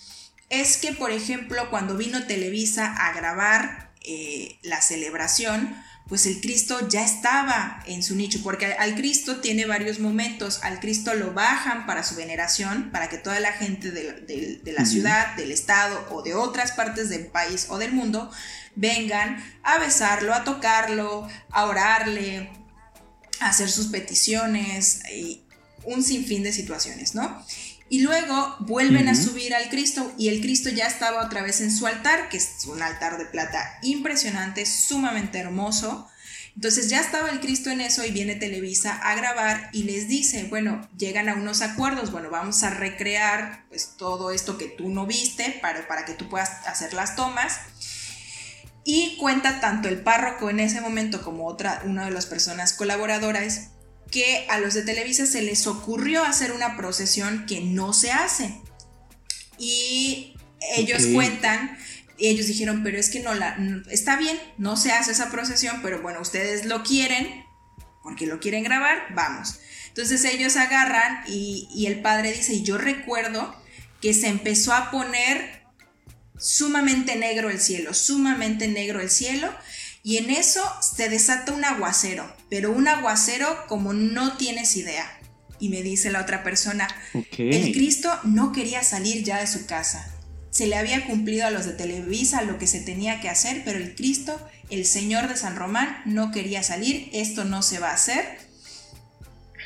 es que por ejemplo cuando vino Televisa a grabar eh, la celebración, pues el Cristo ya estaba en su nicho, porque al Cristo tiene varios momentos, al Cristo lo bajan para su veneración, para que toda la gente de, de, de la ciudad, del estado o de otras partes del país o del mundo vengan a besarlo, a tocarlo, a orarle, a hacer sus peticiones y un sinfín de situaciones, ¿no? Y luego vuelven a subir al Cristo y el Cristo ya estaba otra vez en su altar, que es un altar de plata impresionante, sumamente hermoso. Entonces ya estaba el Cristo en eso y viene Televisa a grabar y les dice, bueno, llegan a unos acuerdos, bueno, vamos a recrear pues todo esto que tú no viste para, para que tú puedas hacer las tomas. Y cuenta tanto el párroco en ese momento como otra, una de las personas colaboradoras que a los de Televisa se les ocurrió hacer una procesión que no se hace. Y ellos cuentan, y ellos dijeron, pero es que no la, no- está bien, no se hace esa procesión, pero bueno, ustedes lo quieren, porque lo quieren grabar, vamos. Entonces ellos agarran y, y el padre dice, y yo recuerdo que se empezó a poner sumamente negro el cielo, sumamente negro el cielo, y en eso se desata un aguacero, pero un aguacero como no tienes idea. Y me dice la otra persona, el Cristo no quería salir ya de su casa. Se le había cumplido a los de Televisa lo que se tenía que hacer, pero el Cristo, el Señor de San Román, no quería salir. Esto no se va a hacer.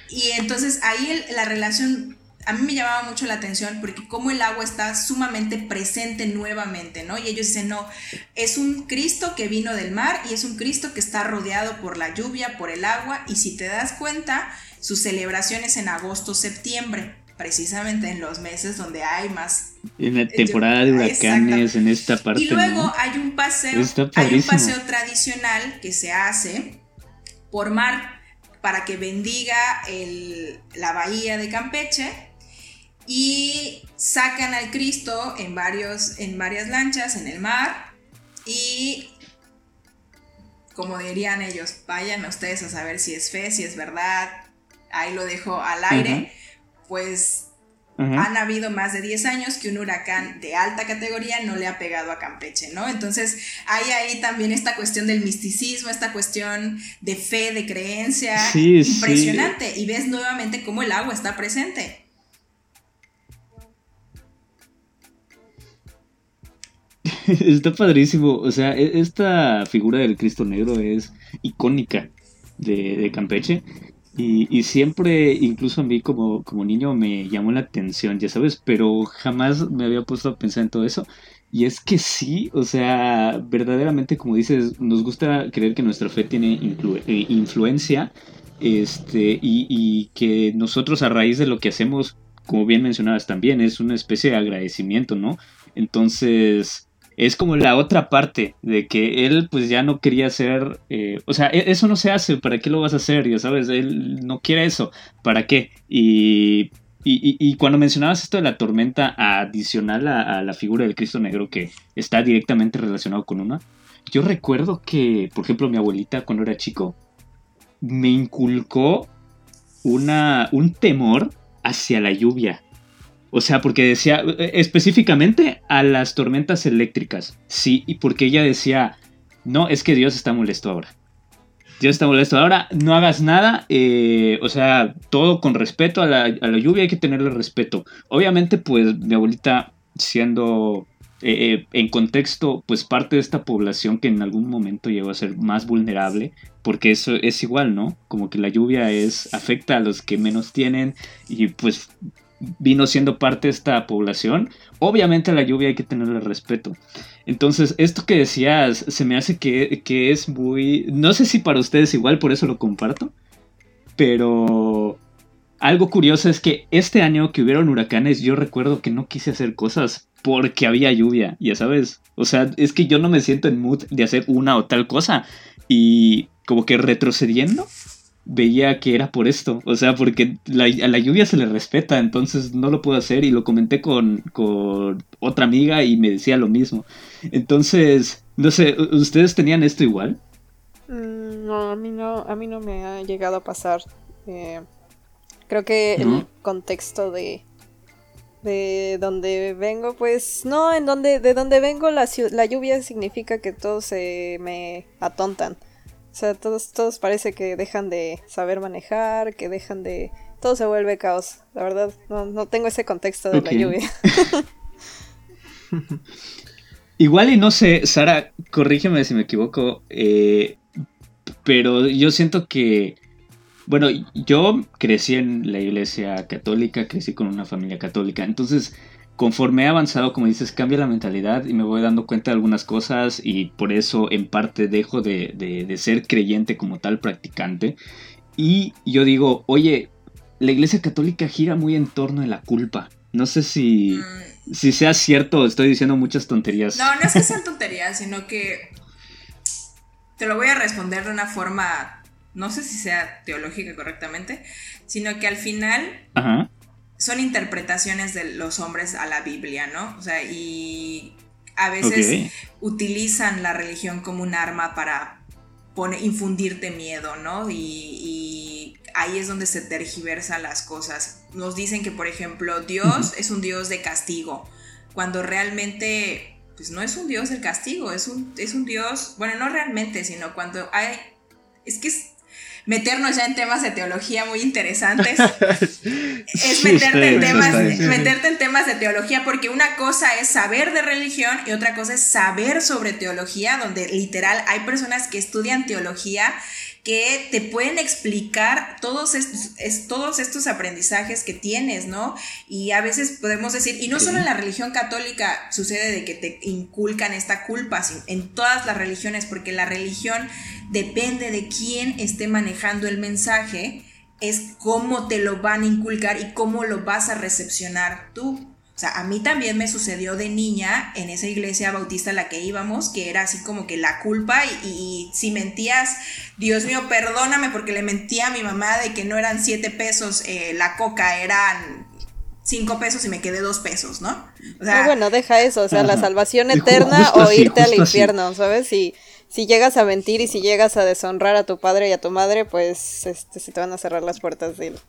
Y entonces ahí el- la relación a mí me llamaba mucho la atención porque como el agua está sumamente presente nuevamente, ¿no? Y ellos dicen, no, es un Cristo que vino del mar y es un Cristo que está rodeado por la lluvia, por el agua, y si te das cuenta, sus celebraciones en agosto, septiembre, precisamente en los meses donde hay más... En la temporada de huracanes, en esta parte. Y luego hay un paseo, hay un paseo tradicional que se hace por mar para que bendiga la bahía de Campeche y sacan al Cristo en, varios, en varias lanchas en el mar y como dirían ellos, vayan ustedes a saber si es fe, si es verdad, ahí lo dejo al aire, pues han habido más de 10 años que un huracán de alta categoría no le ha pegado a Campeche, ¿no? Entonces hay ahí también esta cuestión del misticismo, esta cuestión de fe, de creencia, impresionante, y ves nuevamente cómo el agua está presente. <laughs> Está padrísimo. O sea, e, esta figura del Cristo Negro es icónica de, Campeche. Y, siempre, incluso a mí como, como niño, me llamó la atención, ya sabes, pero jamás me había puesto a pensar en todo eso. Y es que sí, o sea, verdaderamente, como dices, nos gusta creer que nuestra fe tiene eh, influencia este, y, y, que nosotros a raíz de lo que hacemos, como bien mencionabas también, es una especie de agradecimiento, ¿no? Entonces, es como la otra parte de que él pues ya no quería hacer, eh, o sea, e-, eso no se hace, ¿para qué lo vas a hacer? Ya sabes, él no quiere eso, ¿para qué? Y, y, cuando mencionabas esto de la tormenta adicional a, la figura del Cristo Negro que está directamente relacionado con una, yo recuerdo que, por ejemplo, mi abuelita cuando era chico me inculcó un temor hacia la lluvia. O sea, porque decía eh, específicamente a las tormentas eléctricas. Sí, y porque ella decía, no, es que Dios está molesto ahora. Dios está molesto ahora, no hagas nada. Eh, o sea, todo con respeto a la, lluvia, hay que tenerle respeto. Obviamente, pues mi abuelita siendo eh, en contexto, pues parte de esta población que en algún momento llegó a ser más vulnerable, porque eso es igual, ¿no? Como que la lluvia es afecta a los que menos tienen y pues vino siendo parte de esta población, obviamente a la lluvia hay que tenerle respeto. Entonces, esto que decías se me hace que, es muy... No sé si para ustedes igual, por eso lo comparto, pero algo curioso es que este año que hubieron huracanes, yo recuerdo que no quise hacer cosas porque había lluvia, ya sabes. O sea, es que yo no me siento en mood de hacer una o tal cosa. Y como que retrocediendo, veía que era por esto. O sea, porque a la lluvia se le respeta, entonces no lo puedo hacer. Y lo comenté con, otra amiga y me decía lo mismo. Entonces, no sé, ¿ustedes tenían esto igual? Mm, no, a mí no, a mí no me ha llegado a pasar. Eh, creo que el contexto de de donde vengo, pues no, en donde de donde vengo la, la lluvia significa que todos se me atontan. O sea, todos, todos parece que dejan de saber manejar, que dejan de... Todo se vuelve caos. La verdad, no, tengo ese contexto de la lluvia. <laughs> Igual y no sé, Sara, corrígeme si me equivoco, eh, pero yo siento que, bueno, yo crecí en la iglesia católica, crecí con una familia católica, entonces conforme he avanzado, como dices, cambia la mentalidad y me voy dando cuenta de algunas cosas y por eso en parte dejo de, ser creyente como tal practicante. Y yo digo, oye, la iglesia católica gira muy en torno de la culpa. No sé si, mm. si sea cierto, estoy diciendo muchas tonterías. No, no es que sean tonterías, sino que te lo voy a responder de una forma, no sé si sea teológica correctamente, sino que al final Ajá son interpretaciones de los hombres a la Biblia, ¿no? O sea, y a veces utilizan la religión como un arma para infundirte miedo, ¿no? Y, ahí es donde se tergiversan las cosas. Nos dicen que, por ejemplo, Dios es un Dios de castigo, cuando realmente, pues no es un Dios del castigo, es un, es un Dios, bueno, no realmente, sino cuando hay, es que es, meternos ya en temas de teología muy interesantes. <laughs> es meterte, en temas, meterte en temas de teología, porque una cosa es saber de religión y otra cosa es saber sobre teología, donde literal hay personas que estudian teología que te pueden explicar todos estos, todos estos aprendizajes que tienes, ¿no? Y a veces podemos decir, y no solo en la religión católica sucede de que te inculcan esta culpa, sino en todas las religiones, porque la religión depende de quién esté manejando el mensaje, es cómo te lo van a inculcar y cómo lo vas a recepcionar tú. O sea, a mí también me sucedió de niña en esa iglesia bautista a la que íbamos, que era así como que la culpa y, si mentías, Dios mío, perdóname porque le mentía a mi mamá de que no eran siete pesos eh, la coca, eran cinco pesos y me quedé dos pesos, ¿no? O sea, bueno, deja eso, o sea, la salvación eterna o irte al infierno, ¿sabes? Si, si llegas a mentir y si llegas a deshonrar a tu padre y a tu madre, pues este, se te van a cerrar las puertas del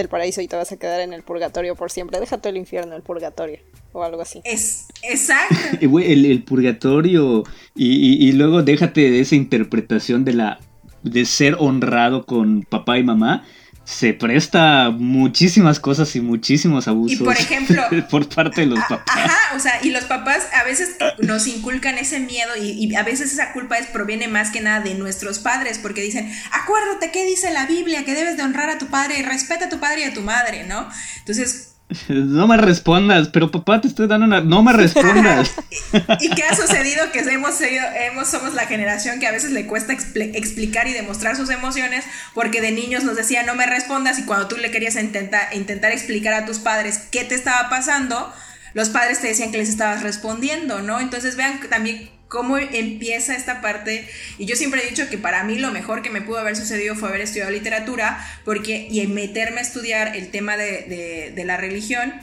del paraíso y te vas a quedar en el purgatorio por siempre. Déjate el infierno, el purgatorio o algo así. Es exacto. <laughs> el, el, purgatorio y, y, luego déjate de esa interpretación de la de ser honrado con papá y mamá se presta muchísimas cosas y muchísimos abusos. Y por ejemplo, <laughs> por parte de los papás. Ajá, o sea, y los papás a veces nos inculcan ese miedo y, a veces esa culpa es, proviene más que nada de nuestros padres, porque dicen, acuérdate qué dice la Biblia, que debes de honrar a tu padre y respeta a tu padre y a tu madre, ¿no? Entonces, <laughs> no me respondas, pero papá te estoy dando una... No me respondas. <laughs> ¿Y qué ha sucedido? Que hemos, hemos somos la generación que a veces le cuesta explicar y demostrar sus emociones porque de niños nos decía no me respondas y cuando tú le querías intentar, intentar explicar a tus padres qué te estaba pasando, los padres te decían que les estabas respondiendo, ¿no? Entonces vean también cómo empieza esta parte. Y yo siempre he dicho que para mí lo mejor que me pudo haber sucedido fue haber estudiado literatura porque, y meterme a estudiar el tema de, la religión,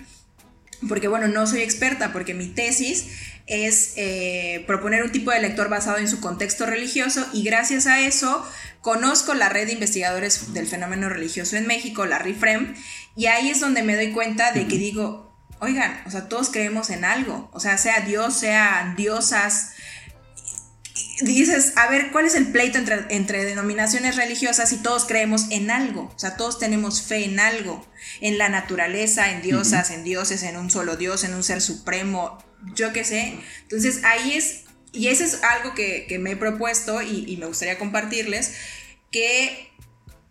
porque bueno, no soy experta, porque mi tesis es eh, proponer un tipo de lector basado en su contexto religioso y gracias a eso conozco la red de investigadores del fenómeno religioso en México, la RIFREM, y ahí es donde me doy cuenta de que digo, oigan, o sea, todos creemos en algo, o sea, sea Dios, sea diosas, dices, a ver, ¿cuál es el pleito entre, denominaciones religiosas y todos creemos en algo? O sea, todos tenemos fe en algo, en la naturaleza, en diosas, en dioses, en un solo Dios, en un ser supremo, yo qué sé. Entonces ahí es, y eso es algo que, me he propuesto y, y, me gustaría compartirles, que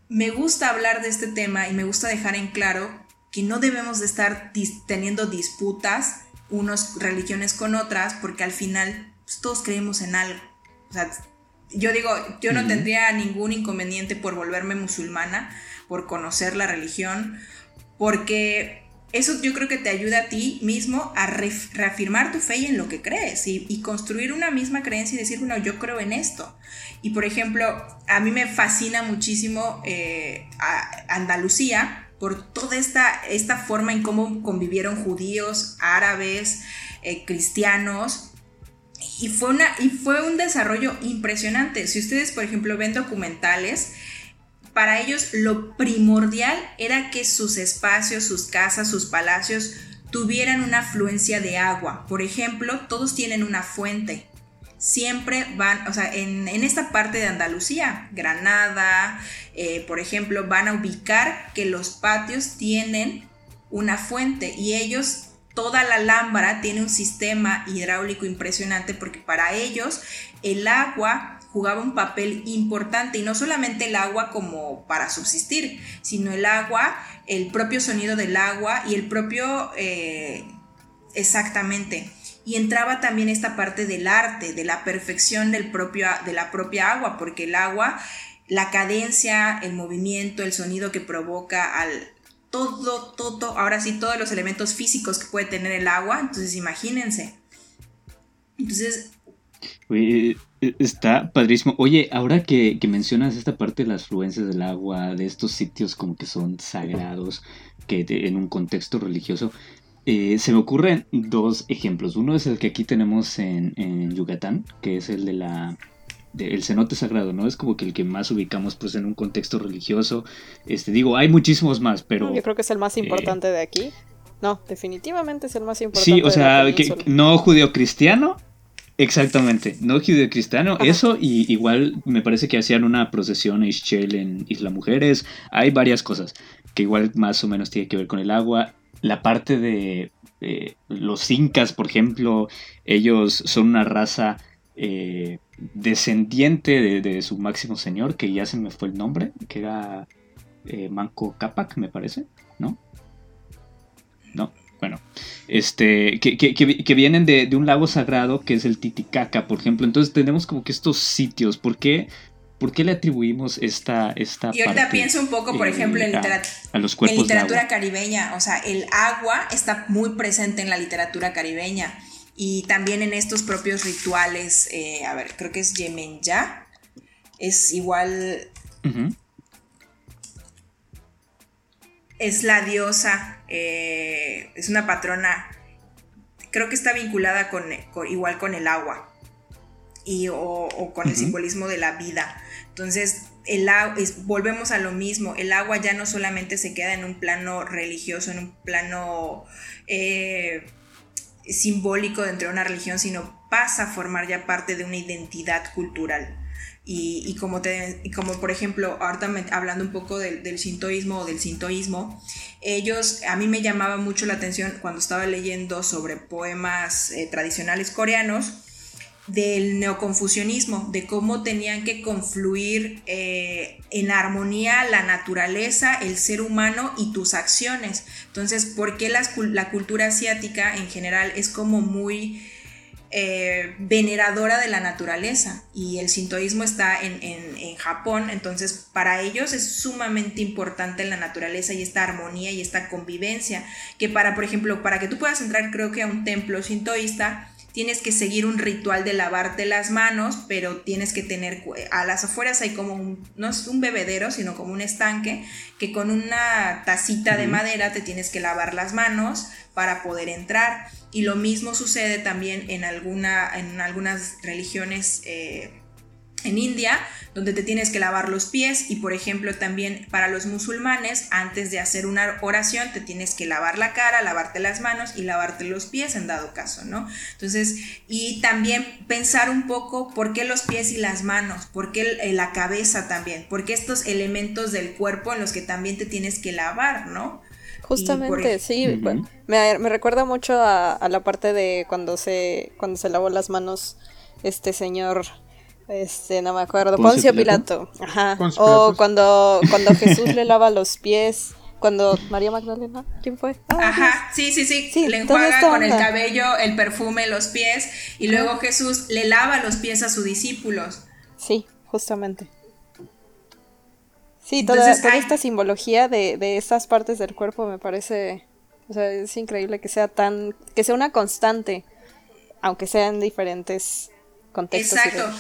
me gusta hablar de este tema y me gusta dejar en claro que no debemos de estar teniendo disputas unas religiones con otras, porque al final pues, todos creemos en algo. O sea, yo digo, yo no tendría ningún inconveniente por volverme musulmana, por conocer la religión, porque eso yo creo que te ayuda a ti mismo a reafirmar tu fe en lo que crees y, construir una misma creencia y decir, bueno, yo creo en esto. Y por ejemplo, a mí me fascina muchísimo eh, Andalucía por toda esta, esta forma en cómo convivieron judíos, árabes, eh, cristianos y fue, una, y fue un desarrollo impresionante. Si ustedes, por ejemplo, ven documentales, para ellos lo primordial era que sus espacios, sus casas, sus palacios tuvieran una afluencia de agua. Por ejemplo, todos tienen una fuente. Siempre van, o sea, en, esta parte de Andalucía, Granada, eh, por ejemplo, van a ubicar que los patios tienen una fuente y ellos toda la Alhambra tiene un sistema hidráulico impresionante porque para ellos el agua jugaba un papel importante y no solamente el agua como para subsistir, sino el agua, el propio sonido del agua y el propio... Eh, exactamente. Y entraba también esta parte del arte, de la perfección del propio, de la propia agua, porque el agua, la cadencia, el movimiento, el sonido que provoca al, todo, todo, ahora sí, todos los elementos físicos que puede tener el agua. Entonces, imagínense. Entonces... Eh, está padrísimo. Oye, ahora que, mencionas esta parte de las fluencias del agua, de estos sitios como que son sagrados, que en un contexto religioso, eh, se me ocurren dos ejemplos. Uno es el que aquí tenemos en, en Yucatán, que es el de la el cenote sagrado, ¿no? Es como que el que más ubicamos pues en un contexto religioso. Este, digo, hay muchísimos más, pero... Yo creo que es el más eh, importante de aquí. No, definitivamente es el más importante. Sí, o sea, que, no judío-cristiano, Exactamente, no judeocristiano, eso y igual me parece que hacían una procesión a Ischel en Isla Mujeres, hay varias cosas que igual más o menos tiene que ver con el agua, la parte de los incas, por ejemplo, ellos son una raza eh, descendiente de, su máximo señor, que ya se me fue el nombre, que era eh, Manco Capac, me parece, ¿no? No, bueno, este, que, vienen de, un lago sagrado que es el Titicaca, por ejemplo. Entonces tenemos como que estos sitios, ¿por qué? ¿Por qué le atribuimos esta, esta Y ahorita pienso un poco, por ejemplo, en, en literatura caribeña. O sea, el agua está muy presente en la literatura caribeña y también en estos propios rituales. Eh, a ver, creo que es Yemen-Ya. Es igual. Es la diosa, eh, es una patrona. Creo que está vinculada con, igual con el agua y, o, con el simbolismo de la vida. Entonces, el, es, volvemos a lo mismo, el agua ya no solamente se queda en un plano religioso, en un plano eh, simbólico dentro de una religión, sino pasa a formar ya parte de una identidad cultural. Y, como, te, como por ejemplo, ahorita hablando un poco del, del sintoísmo o del sintoísmo, ellos, a mí me llamaba mucho la atención cuando estaba leyendo sobre poemas eh, tradicionales coreanos, del neoconfucianismo, de cómo tenían que confluir eh, en armonía la naturaleza, el ser humano y tus acciones. Entonces, ¿por qué la cultura asiática en general es como muy eh, veneradora de la naturaleza? Y el sintoísmo está en, en Japón, entonces para ellos es sumamente importante la naturaleza y esta armonía y esta convivencia, que para, por ejemplo, para que tú puedas entrar creo que a un templo sintoísta, tienes que seguir un ritual de lavarte las manos, pero tienes que tener, a las afueras hay como un, no es un bebedero, sino como un estanque, que con una tacita de madera te tienes que lavar las manos para poder entrar. Y lo mismo sucede también en, alguna, en algunas religiones eh, en India, donde te tienes que lavar los pies y por ejemplo también para los musulmanes, antes de hacer una oración, te tienes que lavar la cara, lavarte las manos y lavarte los pies en dado caso, ¿no? Entonces, y también pensar un poco por qué los pies y las manos, por qué la cabeza también, por qué estos elementos del cuerpo en los que también te tienes que lavar, ¿no? Justamente, sí. me, recuerda mucho a, a, la parte de cuando se, cuando se lavó las manos este señor este, no me acuerdo. Poncio, Pilato. Ajá. o cuando, cuando Jesús le lava los pies. Cuando María Magdalena, ¿quién fue? Ah, Ajá, sí, sí, sí, le enjuaga con el cabello, el perfume, los pies, y luego Jesús le lava los pies a sus discípulos. Sí, justamente. Sí, toda, esta simbología de, de estas partes del cuerpo me parece, o sea, es increíble que sea tan, que sea una constante, aunque sean diferentes Exacto.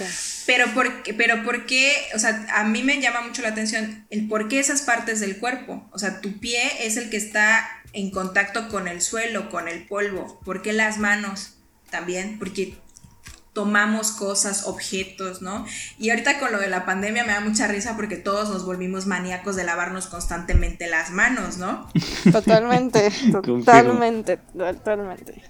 Pero por, pero por qué, o sea, a mí me llama mucho la atención el por qué esas partes del cuerpo. O sea, tu pie es el que está en contacto con el suelo, con el polvo. ¿Por qué las manos también? Porque tomamos cosas, objetos, ¿no? Y ahorita con lo de la pandemia me da mucha risa porque todos nos volvimos maníacos de lavarnos constantemente las manos, ¿no? <laughs> <laughs> Totalmente, totalmente, totalmente.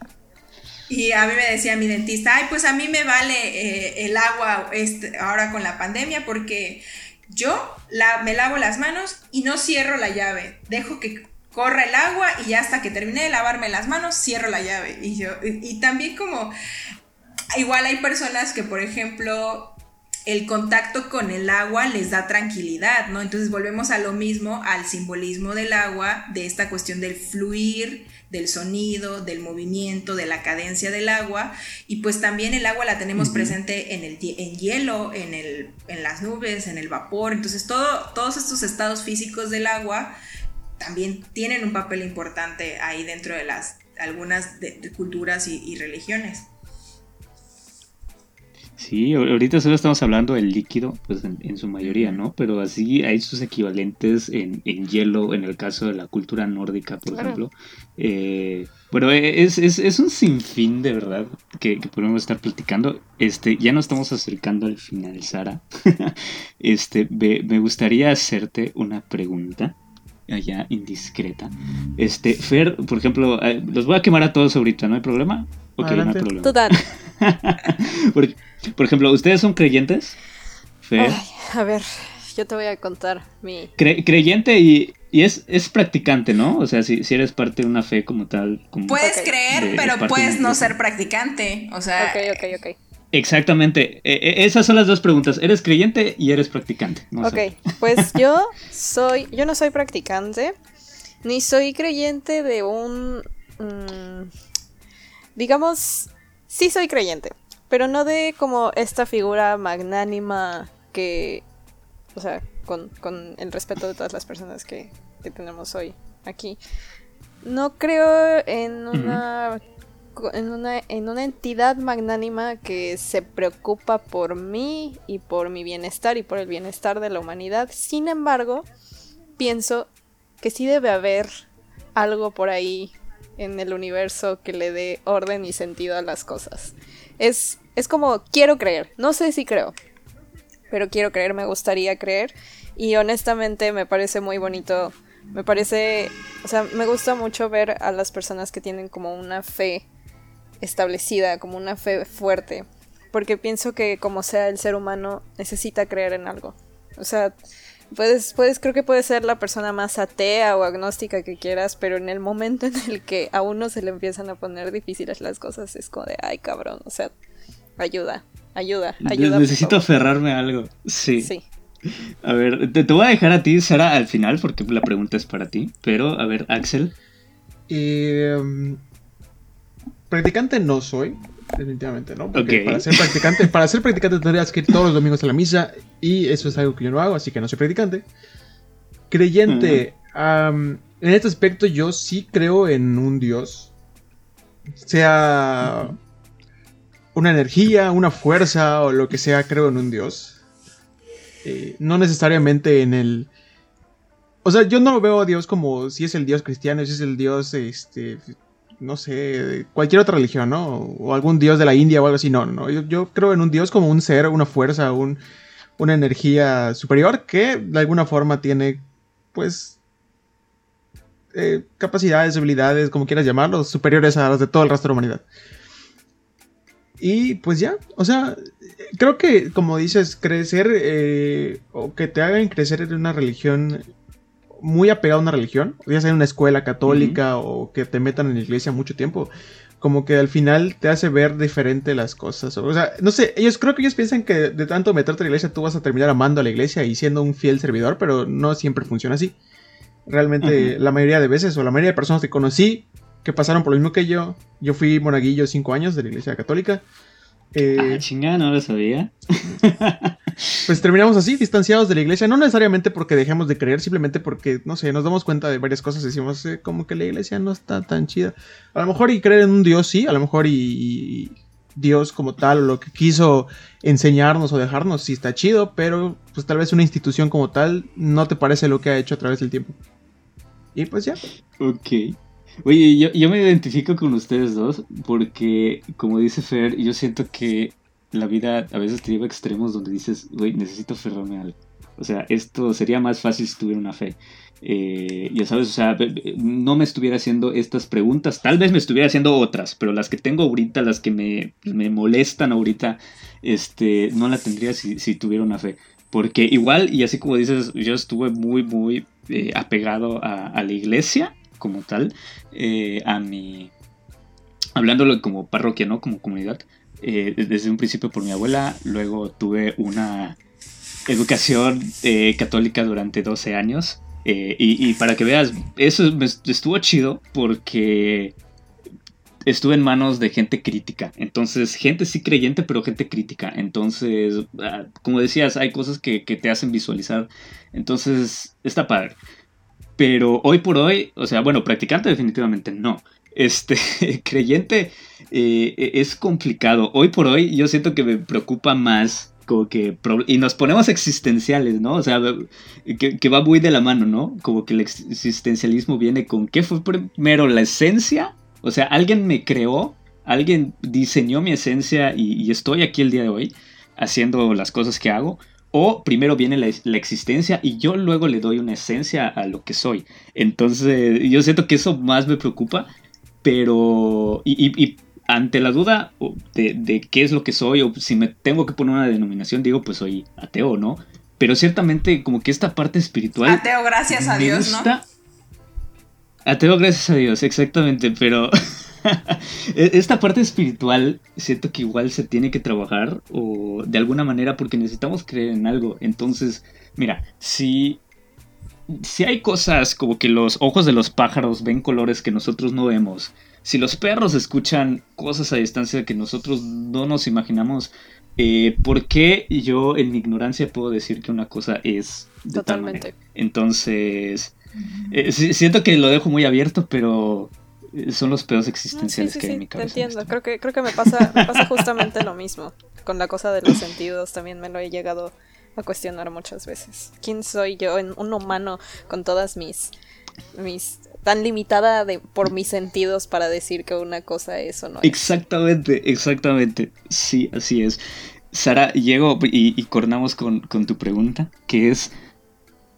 Y a mí me decía mi dentista, ay, pues a mí me vale eh, el agua este, ahora con la pandemia porque yo la, me lavo las manos y no cierro la llave. Dejo que corra el agua y ya hasta que termine de lavarme las manos, cierro la llave. Y yo, y también como, igual hay personas que, por ejemplo, el contacto con el agua les da tranquilidad, ¿no? Entonces volvemos a lo mismo, al simbolismo del agua, de esta cuestión del fluir, del sonido, del movimiento, de la cadencia del agua. Y pues también el agua la tenemos presente en el en hielo, en, el, en las nubes, en el vapor. Entonces todo, todos estos estados físicos del agua también tienen un papel importante ahí dentro de las algunas de, culturas y religiones. Sí, ahorita solo estamos hablando del líquido, pues en, su mayoría, ¿no? Pero así hay sus equivalentes en, hielo, en el caso de la cultura nórdica, por ejemplo. Eh, bueno, e, es, es, un sinfín de verdad que, podemos estar platicando. Este, ya nos estamos acercando al final, Sara. <laughs> este, me, gustaría hacerte una pregunta allá indiscreta. Este, Fer, por ejemplo, eh, los voy a quemar a todos ahorita, ¿no hay problema? Ok, no hay problema. Total. <laughs> por, por ejemplo, ¿ustedes son creyentes? Fer. Ay, a ver, yo te voy a contar mi... Cre- creyente y, y es, es practicante, ¿no? O sea, si, si eres parte de una fe como tal. Como... Puedes creer, pero puedes no ser practicante. O sea, Ok, ok, ok. Exactamente. E- e- esas son las dos preguntas. ¿Eres creyente y eres practicante? No sé. Ok, pues yo soy, yo no soy practicante, ni soy creyente de un, mm, digamos, sí soy creyente, pero no de como esta figura magnánima que, o sea, con, con el respeto de todas las personas que, que tenemos hoy aquí. No creo en una en una, en una entidad magnánima que se preocupa por mí y por mi bienestar y por el bienestar de la humanidad. Sin embargo, pienso que sí debe haber algo por ahí en el universo que le dé orden y sentido a las cosas. Es, es como quiero creer, no sé si creo, pero quiero creer, me gustaría creer y honestamente me parece muy bonito, me parece, o sea, me gusta mucho ver a las personas que tienen como una fe establecida, como una fe fuerte, porque pienso que como sea el ser humano necesita creer en algo. O sea, puedes, puedes, creo que puedes ser la persona más atea o agnóstica que quieras, pero en el momento en el que a uno se le empiezan a poner difíciles las cosas, es como de, ay cabrón, o sea, ayuda, ayuda, ayuda. Necesito favor". aferrarme a algo. Sí. Sí. A ver, te, te voy a dejar a ti, Sara, al final, porque la pregunta es para ti. Pero, a ver, Axel. Eh, practicante no soy, definitivamente, ¿no? Porque para ser practicante, <laughs> para ser practicante tendrías que ir todos los domingos a la misa y eso es algo que yo no hago, así que no soy practicante. Creyente, en este aspecto yo sí creo en un Dios, sea una energía, una fuerza o lo que sea, creo en un Dios. Eh, no necesariamente en el o sea, yo no veo a Dios como si es el Dios cristiano, si es el Dios, este, no sé, cualquier otra religión, ¿no? O algún Dios de la India o algo así, no, no. Yo, creo en un Dios como un ser, una fuerza, un, una energía superior que de alguna forma tiene, pues, eh, capacidades, habilidades, como quieras llamarlos, superiores a las de todo el resto de la humanidad. Y pues ya, o sea, creo que como dices, crecer eh, o que te hagan crecer en una religión muy apegado a una religión, ya sea en una escuela católica o que te metan en la iglesia mucho tiempo, como que al final te hace ver diferente las cosas. O sea, no sé, ellos creo que ellos piensan que de tanto meterte a la iglesia tú vas a terminar amando a la iglesia y siendo un fiel servidor, pero no siempre funciona así. Realmente la mayoría de veces o la mayoría de personas que conocí que pasaron por lo mismo que yo, yo fui monaguillo cinco años de la iglesia católica. eh, Ah, chingada, no lo sabía. <laughs> pues terminamos así, distanciados de la iglesia, no necesariamente porque dejemos de creer, simplemente porque, no sé, nos damos cuenta de varias cosas decimos, eh, como que la iglesia no está tan chida. A lo mejor y creer en un Dios sí, a lo mejor y, y Dios como tal, o lo que quiso enseñarnos o dejarnos, sí está chido, pero pues tal vez una institución como tal no te parece lo que ha hecho a través del tiempo. Y pues ya. Ok. Oye, yo, yo me identifico con ustedes dos porque, como dice Fer, yo siento que la vida a veces te lleva a extremos donde dices, güey, necesito aferrarme a algo. O sea, esto sería más fácil si tuviera una fe. Eh, ya sabes, o sea, no me estuviera haciendo estas preguntas, tal vez me estuviera haciendo otras, pero las que tengo ahorita, las que me, me molestan ahorita, este, no la tendría si, tuviera una fe. Porque igual, y así como dices, yo estuve muy, muy eh, apegado a, a la iglesia como tal, eh, a mi... Hablándolo como parroquia, ¿no? Como comunidad. Eh, desde un principio por mi abuela, luego tuve una educación eh, católica durante 12 años. eh, y, y para que veas, eso me estuvo chido porque estuve en manos de gente crítica. Entonces, gente sí creyente, pero gente crítica. Entonces, ah, como decías, hay cosas que, que te hacen visualizar. Entonces, está padre. Pero hoy por hoy, o sea, bueno, practicante definitivamente no. Este, <laughs> creyente eh, es complicado. Hoy por hoy yo siento que me preocupa más como que... Y nos ponemos existenciales, ¿no? O sea, que, va muy de la mano, ¿no? Como que el existencialismo viene con qué fue primero la esencia. O sea, alguien me creó, alguien diseñó mi esencia y, y estoy aquí el día de hoy haciendo las cosas que hago. O primero viene la, la existencia y yo luego le doy una esencia a lo que soy. Entonces, yo siento que eso más me preocupa. Pero. Y, y- y ante la duda de, de, qué es lo que soy o si me tengo que poner una denominación, digo, pues soy ateo, ¿no? Pero ciertamente como que esta parte espiritual... Ateo, gracias a Dios, ¿no? Ateo, gracias a Dios, exactamente, pero... <laughs> E, esta parte espiritual siento que igual se tiene que trabajar o de alguna manera porque necesitamos creer en algo. Entonces, mira, si si hay cosas como que los ojos de los pájaros ven colores que nosotros no vemos, si los perros escuchan cosas a distancia que nosotros no nos imaginamos, eh, ¿por qué yo en mi ignorancia puedo decir que una cosa es de Totalmente. Entonces, eh, siento que lo dejo muy abierto, pero eh, son los pedos existenciales que hay en mi cabeza. Te entiendo, creo que, creo que me pasa, me pasa justamente lo mismo. Con la cosa de los sentidos también me lo he llegado a cuestionar muchas veces. ¿Quién soy yo, en un humano, con todas mis, mis tan limitada de, por mis sentidos para decir que una cosa es o no Exactamente, exactamente. Sí, así es. Sara, llego y, y cornamos con, con, tu pregunta, que es,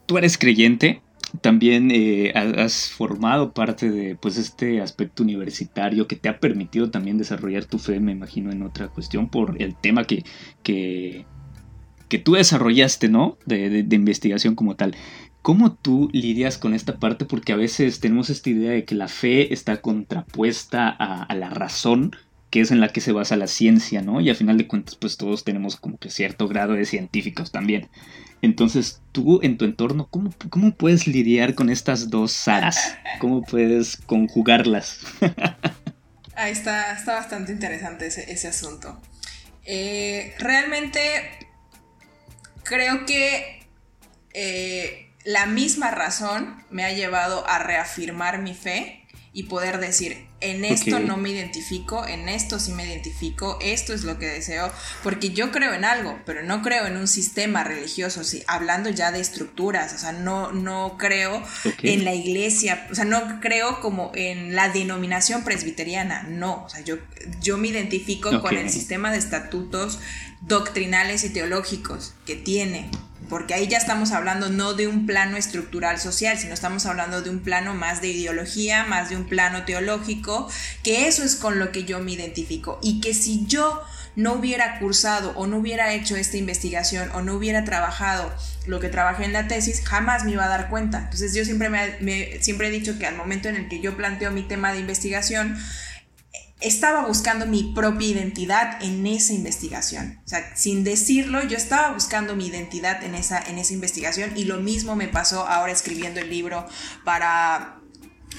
¿tú eres creyente? También eh, has formado parte de pues este aspecto universitario que te ha permitido también desarrollar tu fe, me imagino, en otra cuestión por el tema que, que, que tú desarrollaste, ¿no? De, investigación como tal. ¿Cómo tú lidias con esta parte? Porque a veces tenemos esta idea de que la fe está contrapuesta a, la razón, que es en la que se basa la ciencia, ¿no? Y a final de cuentas, pues todos tenemos como que cierto grado de científicos también. Entonces, tú en tu entorno, ¿cómo, cómo puedes lidiar con estas dos Saras? ¿Cómo puedes conjugarlas? <laughs> Ahí está, está bastante interesante ese, ese asunto. Eh, realmente creo que eh, la misma razón me ha llevado a reafirmar mi fe y poder decir, en esto no me identifico, en esto sí me identifico, esto es lo que deseo, porque yo creo en algo, pero no creo en un sistema religioso, sí, hablando ya de estructuras, o sea, no, no creo en la iglesia, o sea, no creo como en la denominación presbiteriana, no, o sea, yo, yo me identifico con el sistema de estatutos doctrinales y teológicos que tiene, porque ahí ya estamos hablando no de un plano estructural social, sino estamos hablando de un plano más de ideología, más de un plano teológico, que eso es con lo que yo me identifico y que si yo no hubiera cursado o no hubiera hecho esta investigación o no hubiera trabajado lo que trabajé en la tesis, jamás me iba a dar cuenta. Entonces yo siempre, me, siempre he dicho que al momento en el que yo planteo mi tema de investigación, estaba buscando mi propia identidad en esa investigación. O sea, sin decirlo, yo estaba buscando mi identidad en esa, en esa investigación y lo mismo me pasó ahora escribiendo el libro para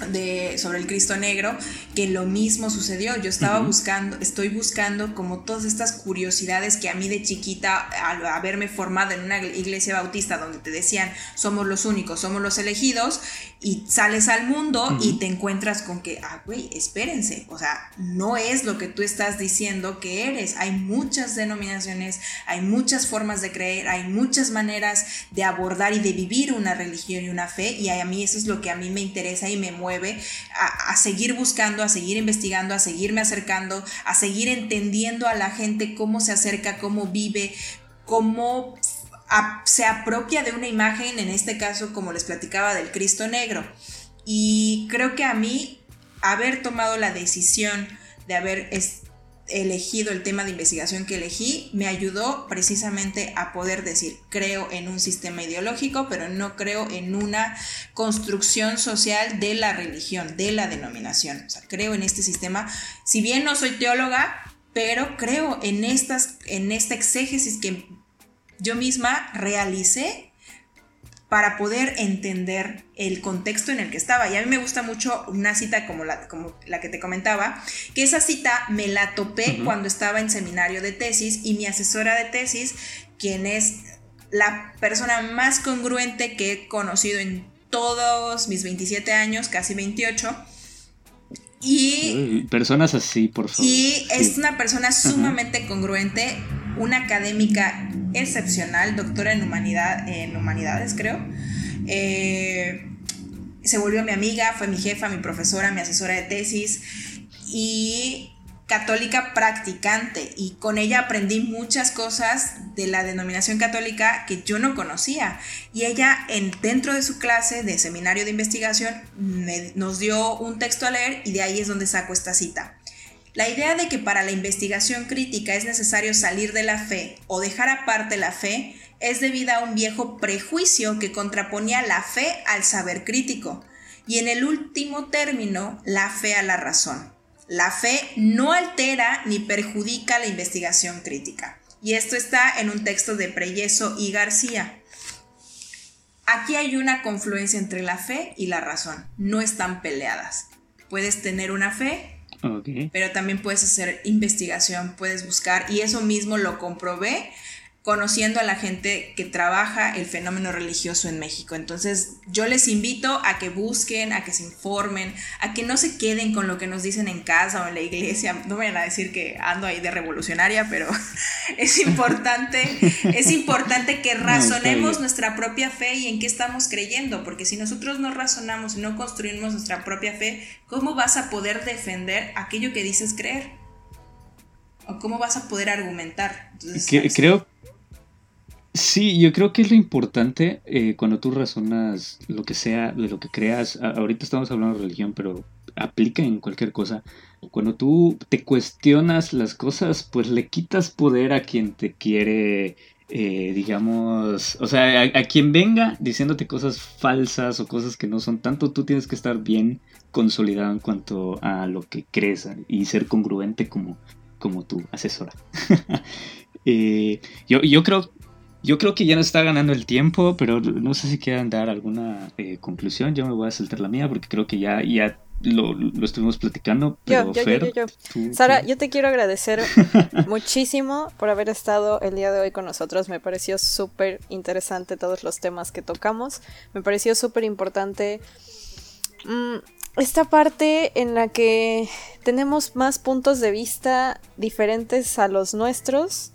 de, sobre el Cristo Negro, que lo mismo sucedió. Yo estaba buscando, estoy buscando como todas estas curiosidades que a mí de chiquita, al haberme formado en una iglesia bautista donde te decían, somos los únicos, somos los elegidos, y sales al mundo y te encuentras con que, ah, güey, espérense, o sea, no es lo que tú estás diciendo que eres. Hay muchas denominaciones, hay muchas formas de creer, hay muchas maneras de abordar y de vivir una religión y una fe, y a mí eso es lo que a mí me interesa y me mueve a, seguir buscando, a seguir investigando, a seguirme acercando, a seguir entendiendo a la gente cómo se acerca, cómo vive, cómo se apropia de una imagen, en este caso, como les platicaba, del Cristo Negro. Y creo que a mí, haber tomado la decisión de haber elegido el tema de investigación que elegí me ayudó precisamente a poder decir, creo en un sistema ideológico, pero no creo en una construcción social de la religión, de la denominación. O sea, creo en este sistema, si bien no soy teóloga, pero creo en, estas, en esta exégesis que yo misma realicé para poder entender el contexto en el que estaba. Y a mí me gusta mucho una cita como la, como la que te comentaba, que esa cita me la topé cuando estaba en seminario de tesis y mi asesora de tesis, quien es la persona más congruente que he conocido en todos mis 27 años, casi 28, y personas así, por favor. Y es una persona sumamente congruente, una académica excepcional, doctora en, humanidad, en humanidades, creo. Eh, se volvió mi amiga, fue mi jefa, mi profesora, mi asesora de tesis y católica practicante y con ella aprendí muchas cosas de la denominación católica que yo no conocía y ella en, dentro de su clase de seminario de investigación nos dio un texto a leer y de ahí es donde saco esta cita. La idea de que para la investigación crítica es necesario salir de la fe o dejar aparte la fe es debida a un viejo prejuicio que contraponía la fe al saber crítico y en el último término la fe a la razón. La fe no altera ni perjudica la investigación crítica. Y esto está en un texto de Preyeso y García. Aquí hay una confluencia entre la fe y la razón. No están peleadas. Puedes tener una fe, pero también puedes hacer investigación, puedes buscar. Y eso mismo lo comprobé conociendo a la gente que trabaja el fenómeno religioso en México. Entonces yo les invito a que busquen, a que se informen, a que no se queden con lo que nos dicen en casa o en la iglesia. No me vayan a decir que ando ahí de revolucionaria, pero <laughs> es importante, es importante que razonemos nuestra propia fe y en qué estamos creyendo, porque si nosotros no razonamos y no construimos nuestra propia fe, ¿cómo vas a poder defender aquello que dices creer? ¿O cómo vas a poder argumentar? creo Sí, yo creo que es lo importante eh, cuando tú razonas lo que sea, de lo que creas. ahorita estamos hablando de religión, pero aplica en cualquier cosa. Cuando tú te cuestionas las cosas, pues le quitas poder a quien te quiere, eh, digamos, o sea, a, quien venga diciéndote cosas falsas o cosas que no son tanto, tú tienes que estar bien consolidado en cuanto a lo que crees y ser congruente como, como tu asesora. <laughs> Eh, yo, yo creo yo creo que ya nos está ganando el tiempo, pero no sé si quieran dar alguna eh, conclusión. Yo me voy a saltar la mía porque creo que ya, ya lo, estuvimos platicando. Pero yo, yo, yo, Sara, yo te quiero agradecer <laughs> muchísimo por haber estado el día de hoy con nosotros. Me pareció súper interesante todos los temas que tocamos. Me pareció súper importante mm, esta parte en la que tenemos más puntos de vista diferentes a los nuestros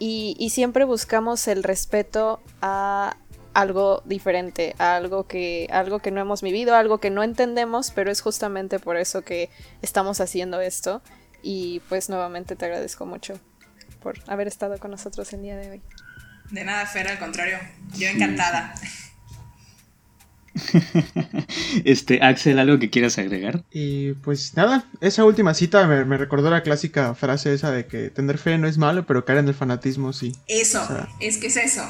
y, siempre buscamos el respeto a algo diferente, a algo que, algo que no hemos vivido, algo que no entendemos, pero es justamente por eso que estamos haciendo esto. Y pues nuevamente te agradezco mucho por haber estado con nosotros el día de hoy. De nada, Fer, al contrario, yo encantada. <laughs> <laughs> este, Axel, ¿algo que quieras agregar? Y pues nada, esa última cita me, recordó la clásica frase esa de que tener fe no es malo, pero caer en el fanatismo sí. Eso, es que es eso.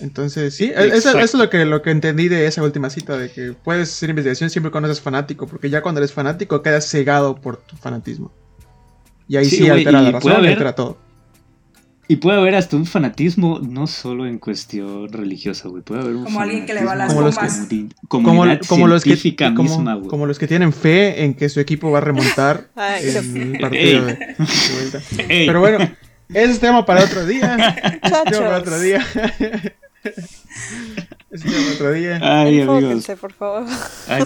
Entonces, sí, eso, es lo que, lo que entendí de esa última cita, de que puedes hacer investigación siempre cuando eres fanático, porque ya cuando eres fanático quedas cegado por tu fanatismo. Y ahí sí, altera la razón, altera todo. Y puede haber hasta un fanatismo, no solo en cuestión religiosa, güey. Puede haber un Como alguien que le va a las como bombas. Los que, como, los que, como, como, los que tienen fe en que su equipo va a remontar <laughs> en partido de, Pero bueno, ese es tema para otro día. <laughs> Ese es tema para otro día. ese es tema para otro día. Ay, amigos. por favor. Ay,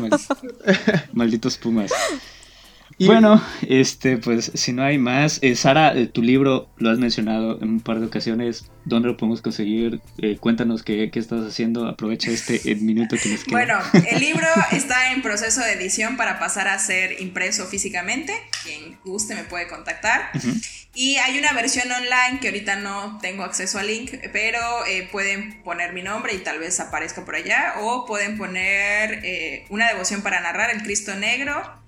<laughs> malditos pumas. Bueno, este, pues si no hay más, eh, Sara, eh, tu libro lo has mencionado en un par de ocasiones. ¿Dónde lo podemos conseguir? Eh, cuéntanos qué, qué, estás haciendo. Aprovecha este minuto que nos queda. Bueno, el libro está en proceso de edición para pasar a ser impreso físicamente. Quien guste me puede contactar. Y hay una versión online que ahorita no tengo acceso al link, pero pueden poner mi nombre y tal vez aparezca por allá. O pueden poner una devoción para narrar el Cristo Negro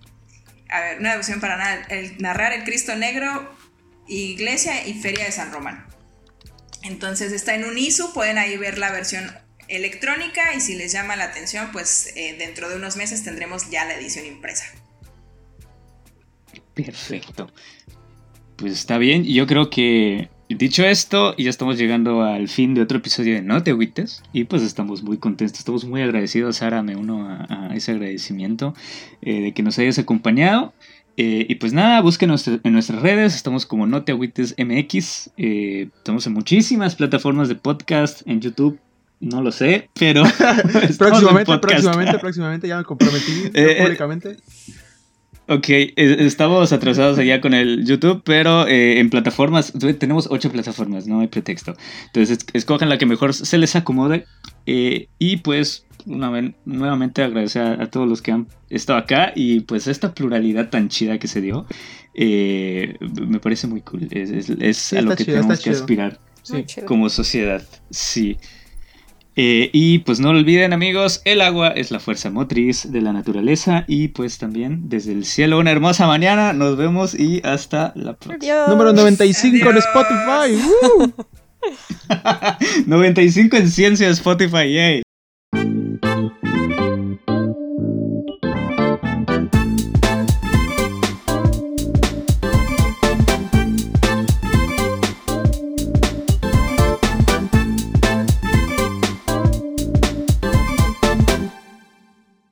a ver, una devoción para narrar el Cristo Negro, Iglesia y Feria de San Román. Entonces está en un ISO, pueden ahí ver la versión electrónica y si les llama la atención, pues eh, dentro de unos meses tendremos ya la edición impresa. Perfecto. Pues está bien, yo creo que Dicho esto, ya estamos llegando al fin de otro episodio de No Te Agüites. Y pues estamos muy contentos, estamos muy agradecidos. Sara, me uno a, ese agradecimiento eh, de que nos hayas acompañado. Eh, y pues nada, búsquenos en nuestras redes. Estamos como No Te Agüites MX. Eh, estamos en muchísimas plataformas de podcast, en YouTube. No lo sé, pero. <laughs> próximamente, próximamente, próximamente, ya me comprometí <laughs> públicamente. Ok, estamos atrasados allá con el YouTube, pero eh, en plataformas, tenemos ocho plataformas, no hay pretexto. Entonces, escojan la que mejor se les acomode. Eh, y pues, nuevamente agradecer a, todos los que han estado acá y pues esta pluralidad tan chida que se dio, eh, me parece muy cool. Es, a lo que tenemos que aspirar como sociedad. Sí. Eh, y pues no lo olviden amigos, el agua es la fuerza motriz de la naturaleza y pues también desde el cielo una hermosa mañana. Nos vemos y hasta la próxima. Adiós. Número 95 en. Spotify. <laughs> <laughs> ¡Woo! 95 en ciencia Spotify, yay.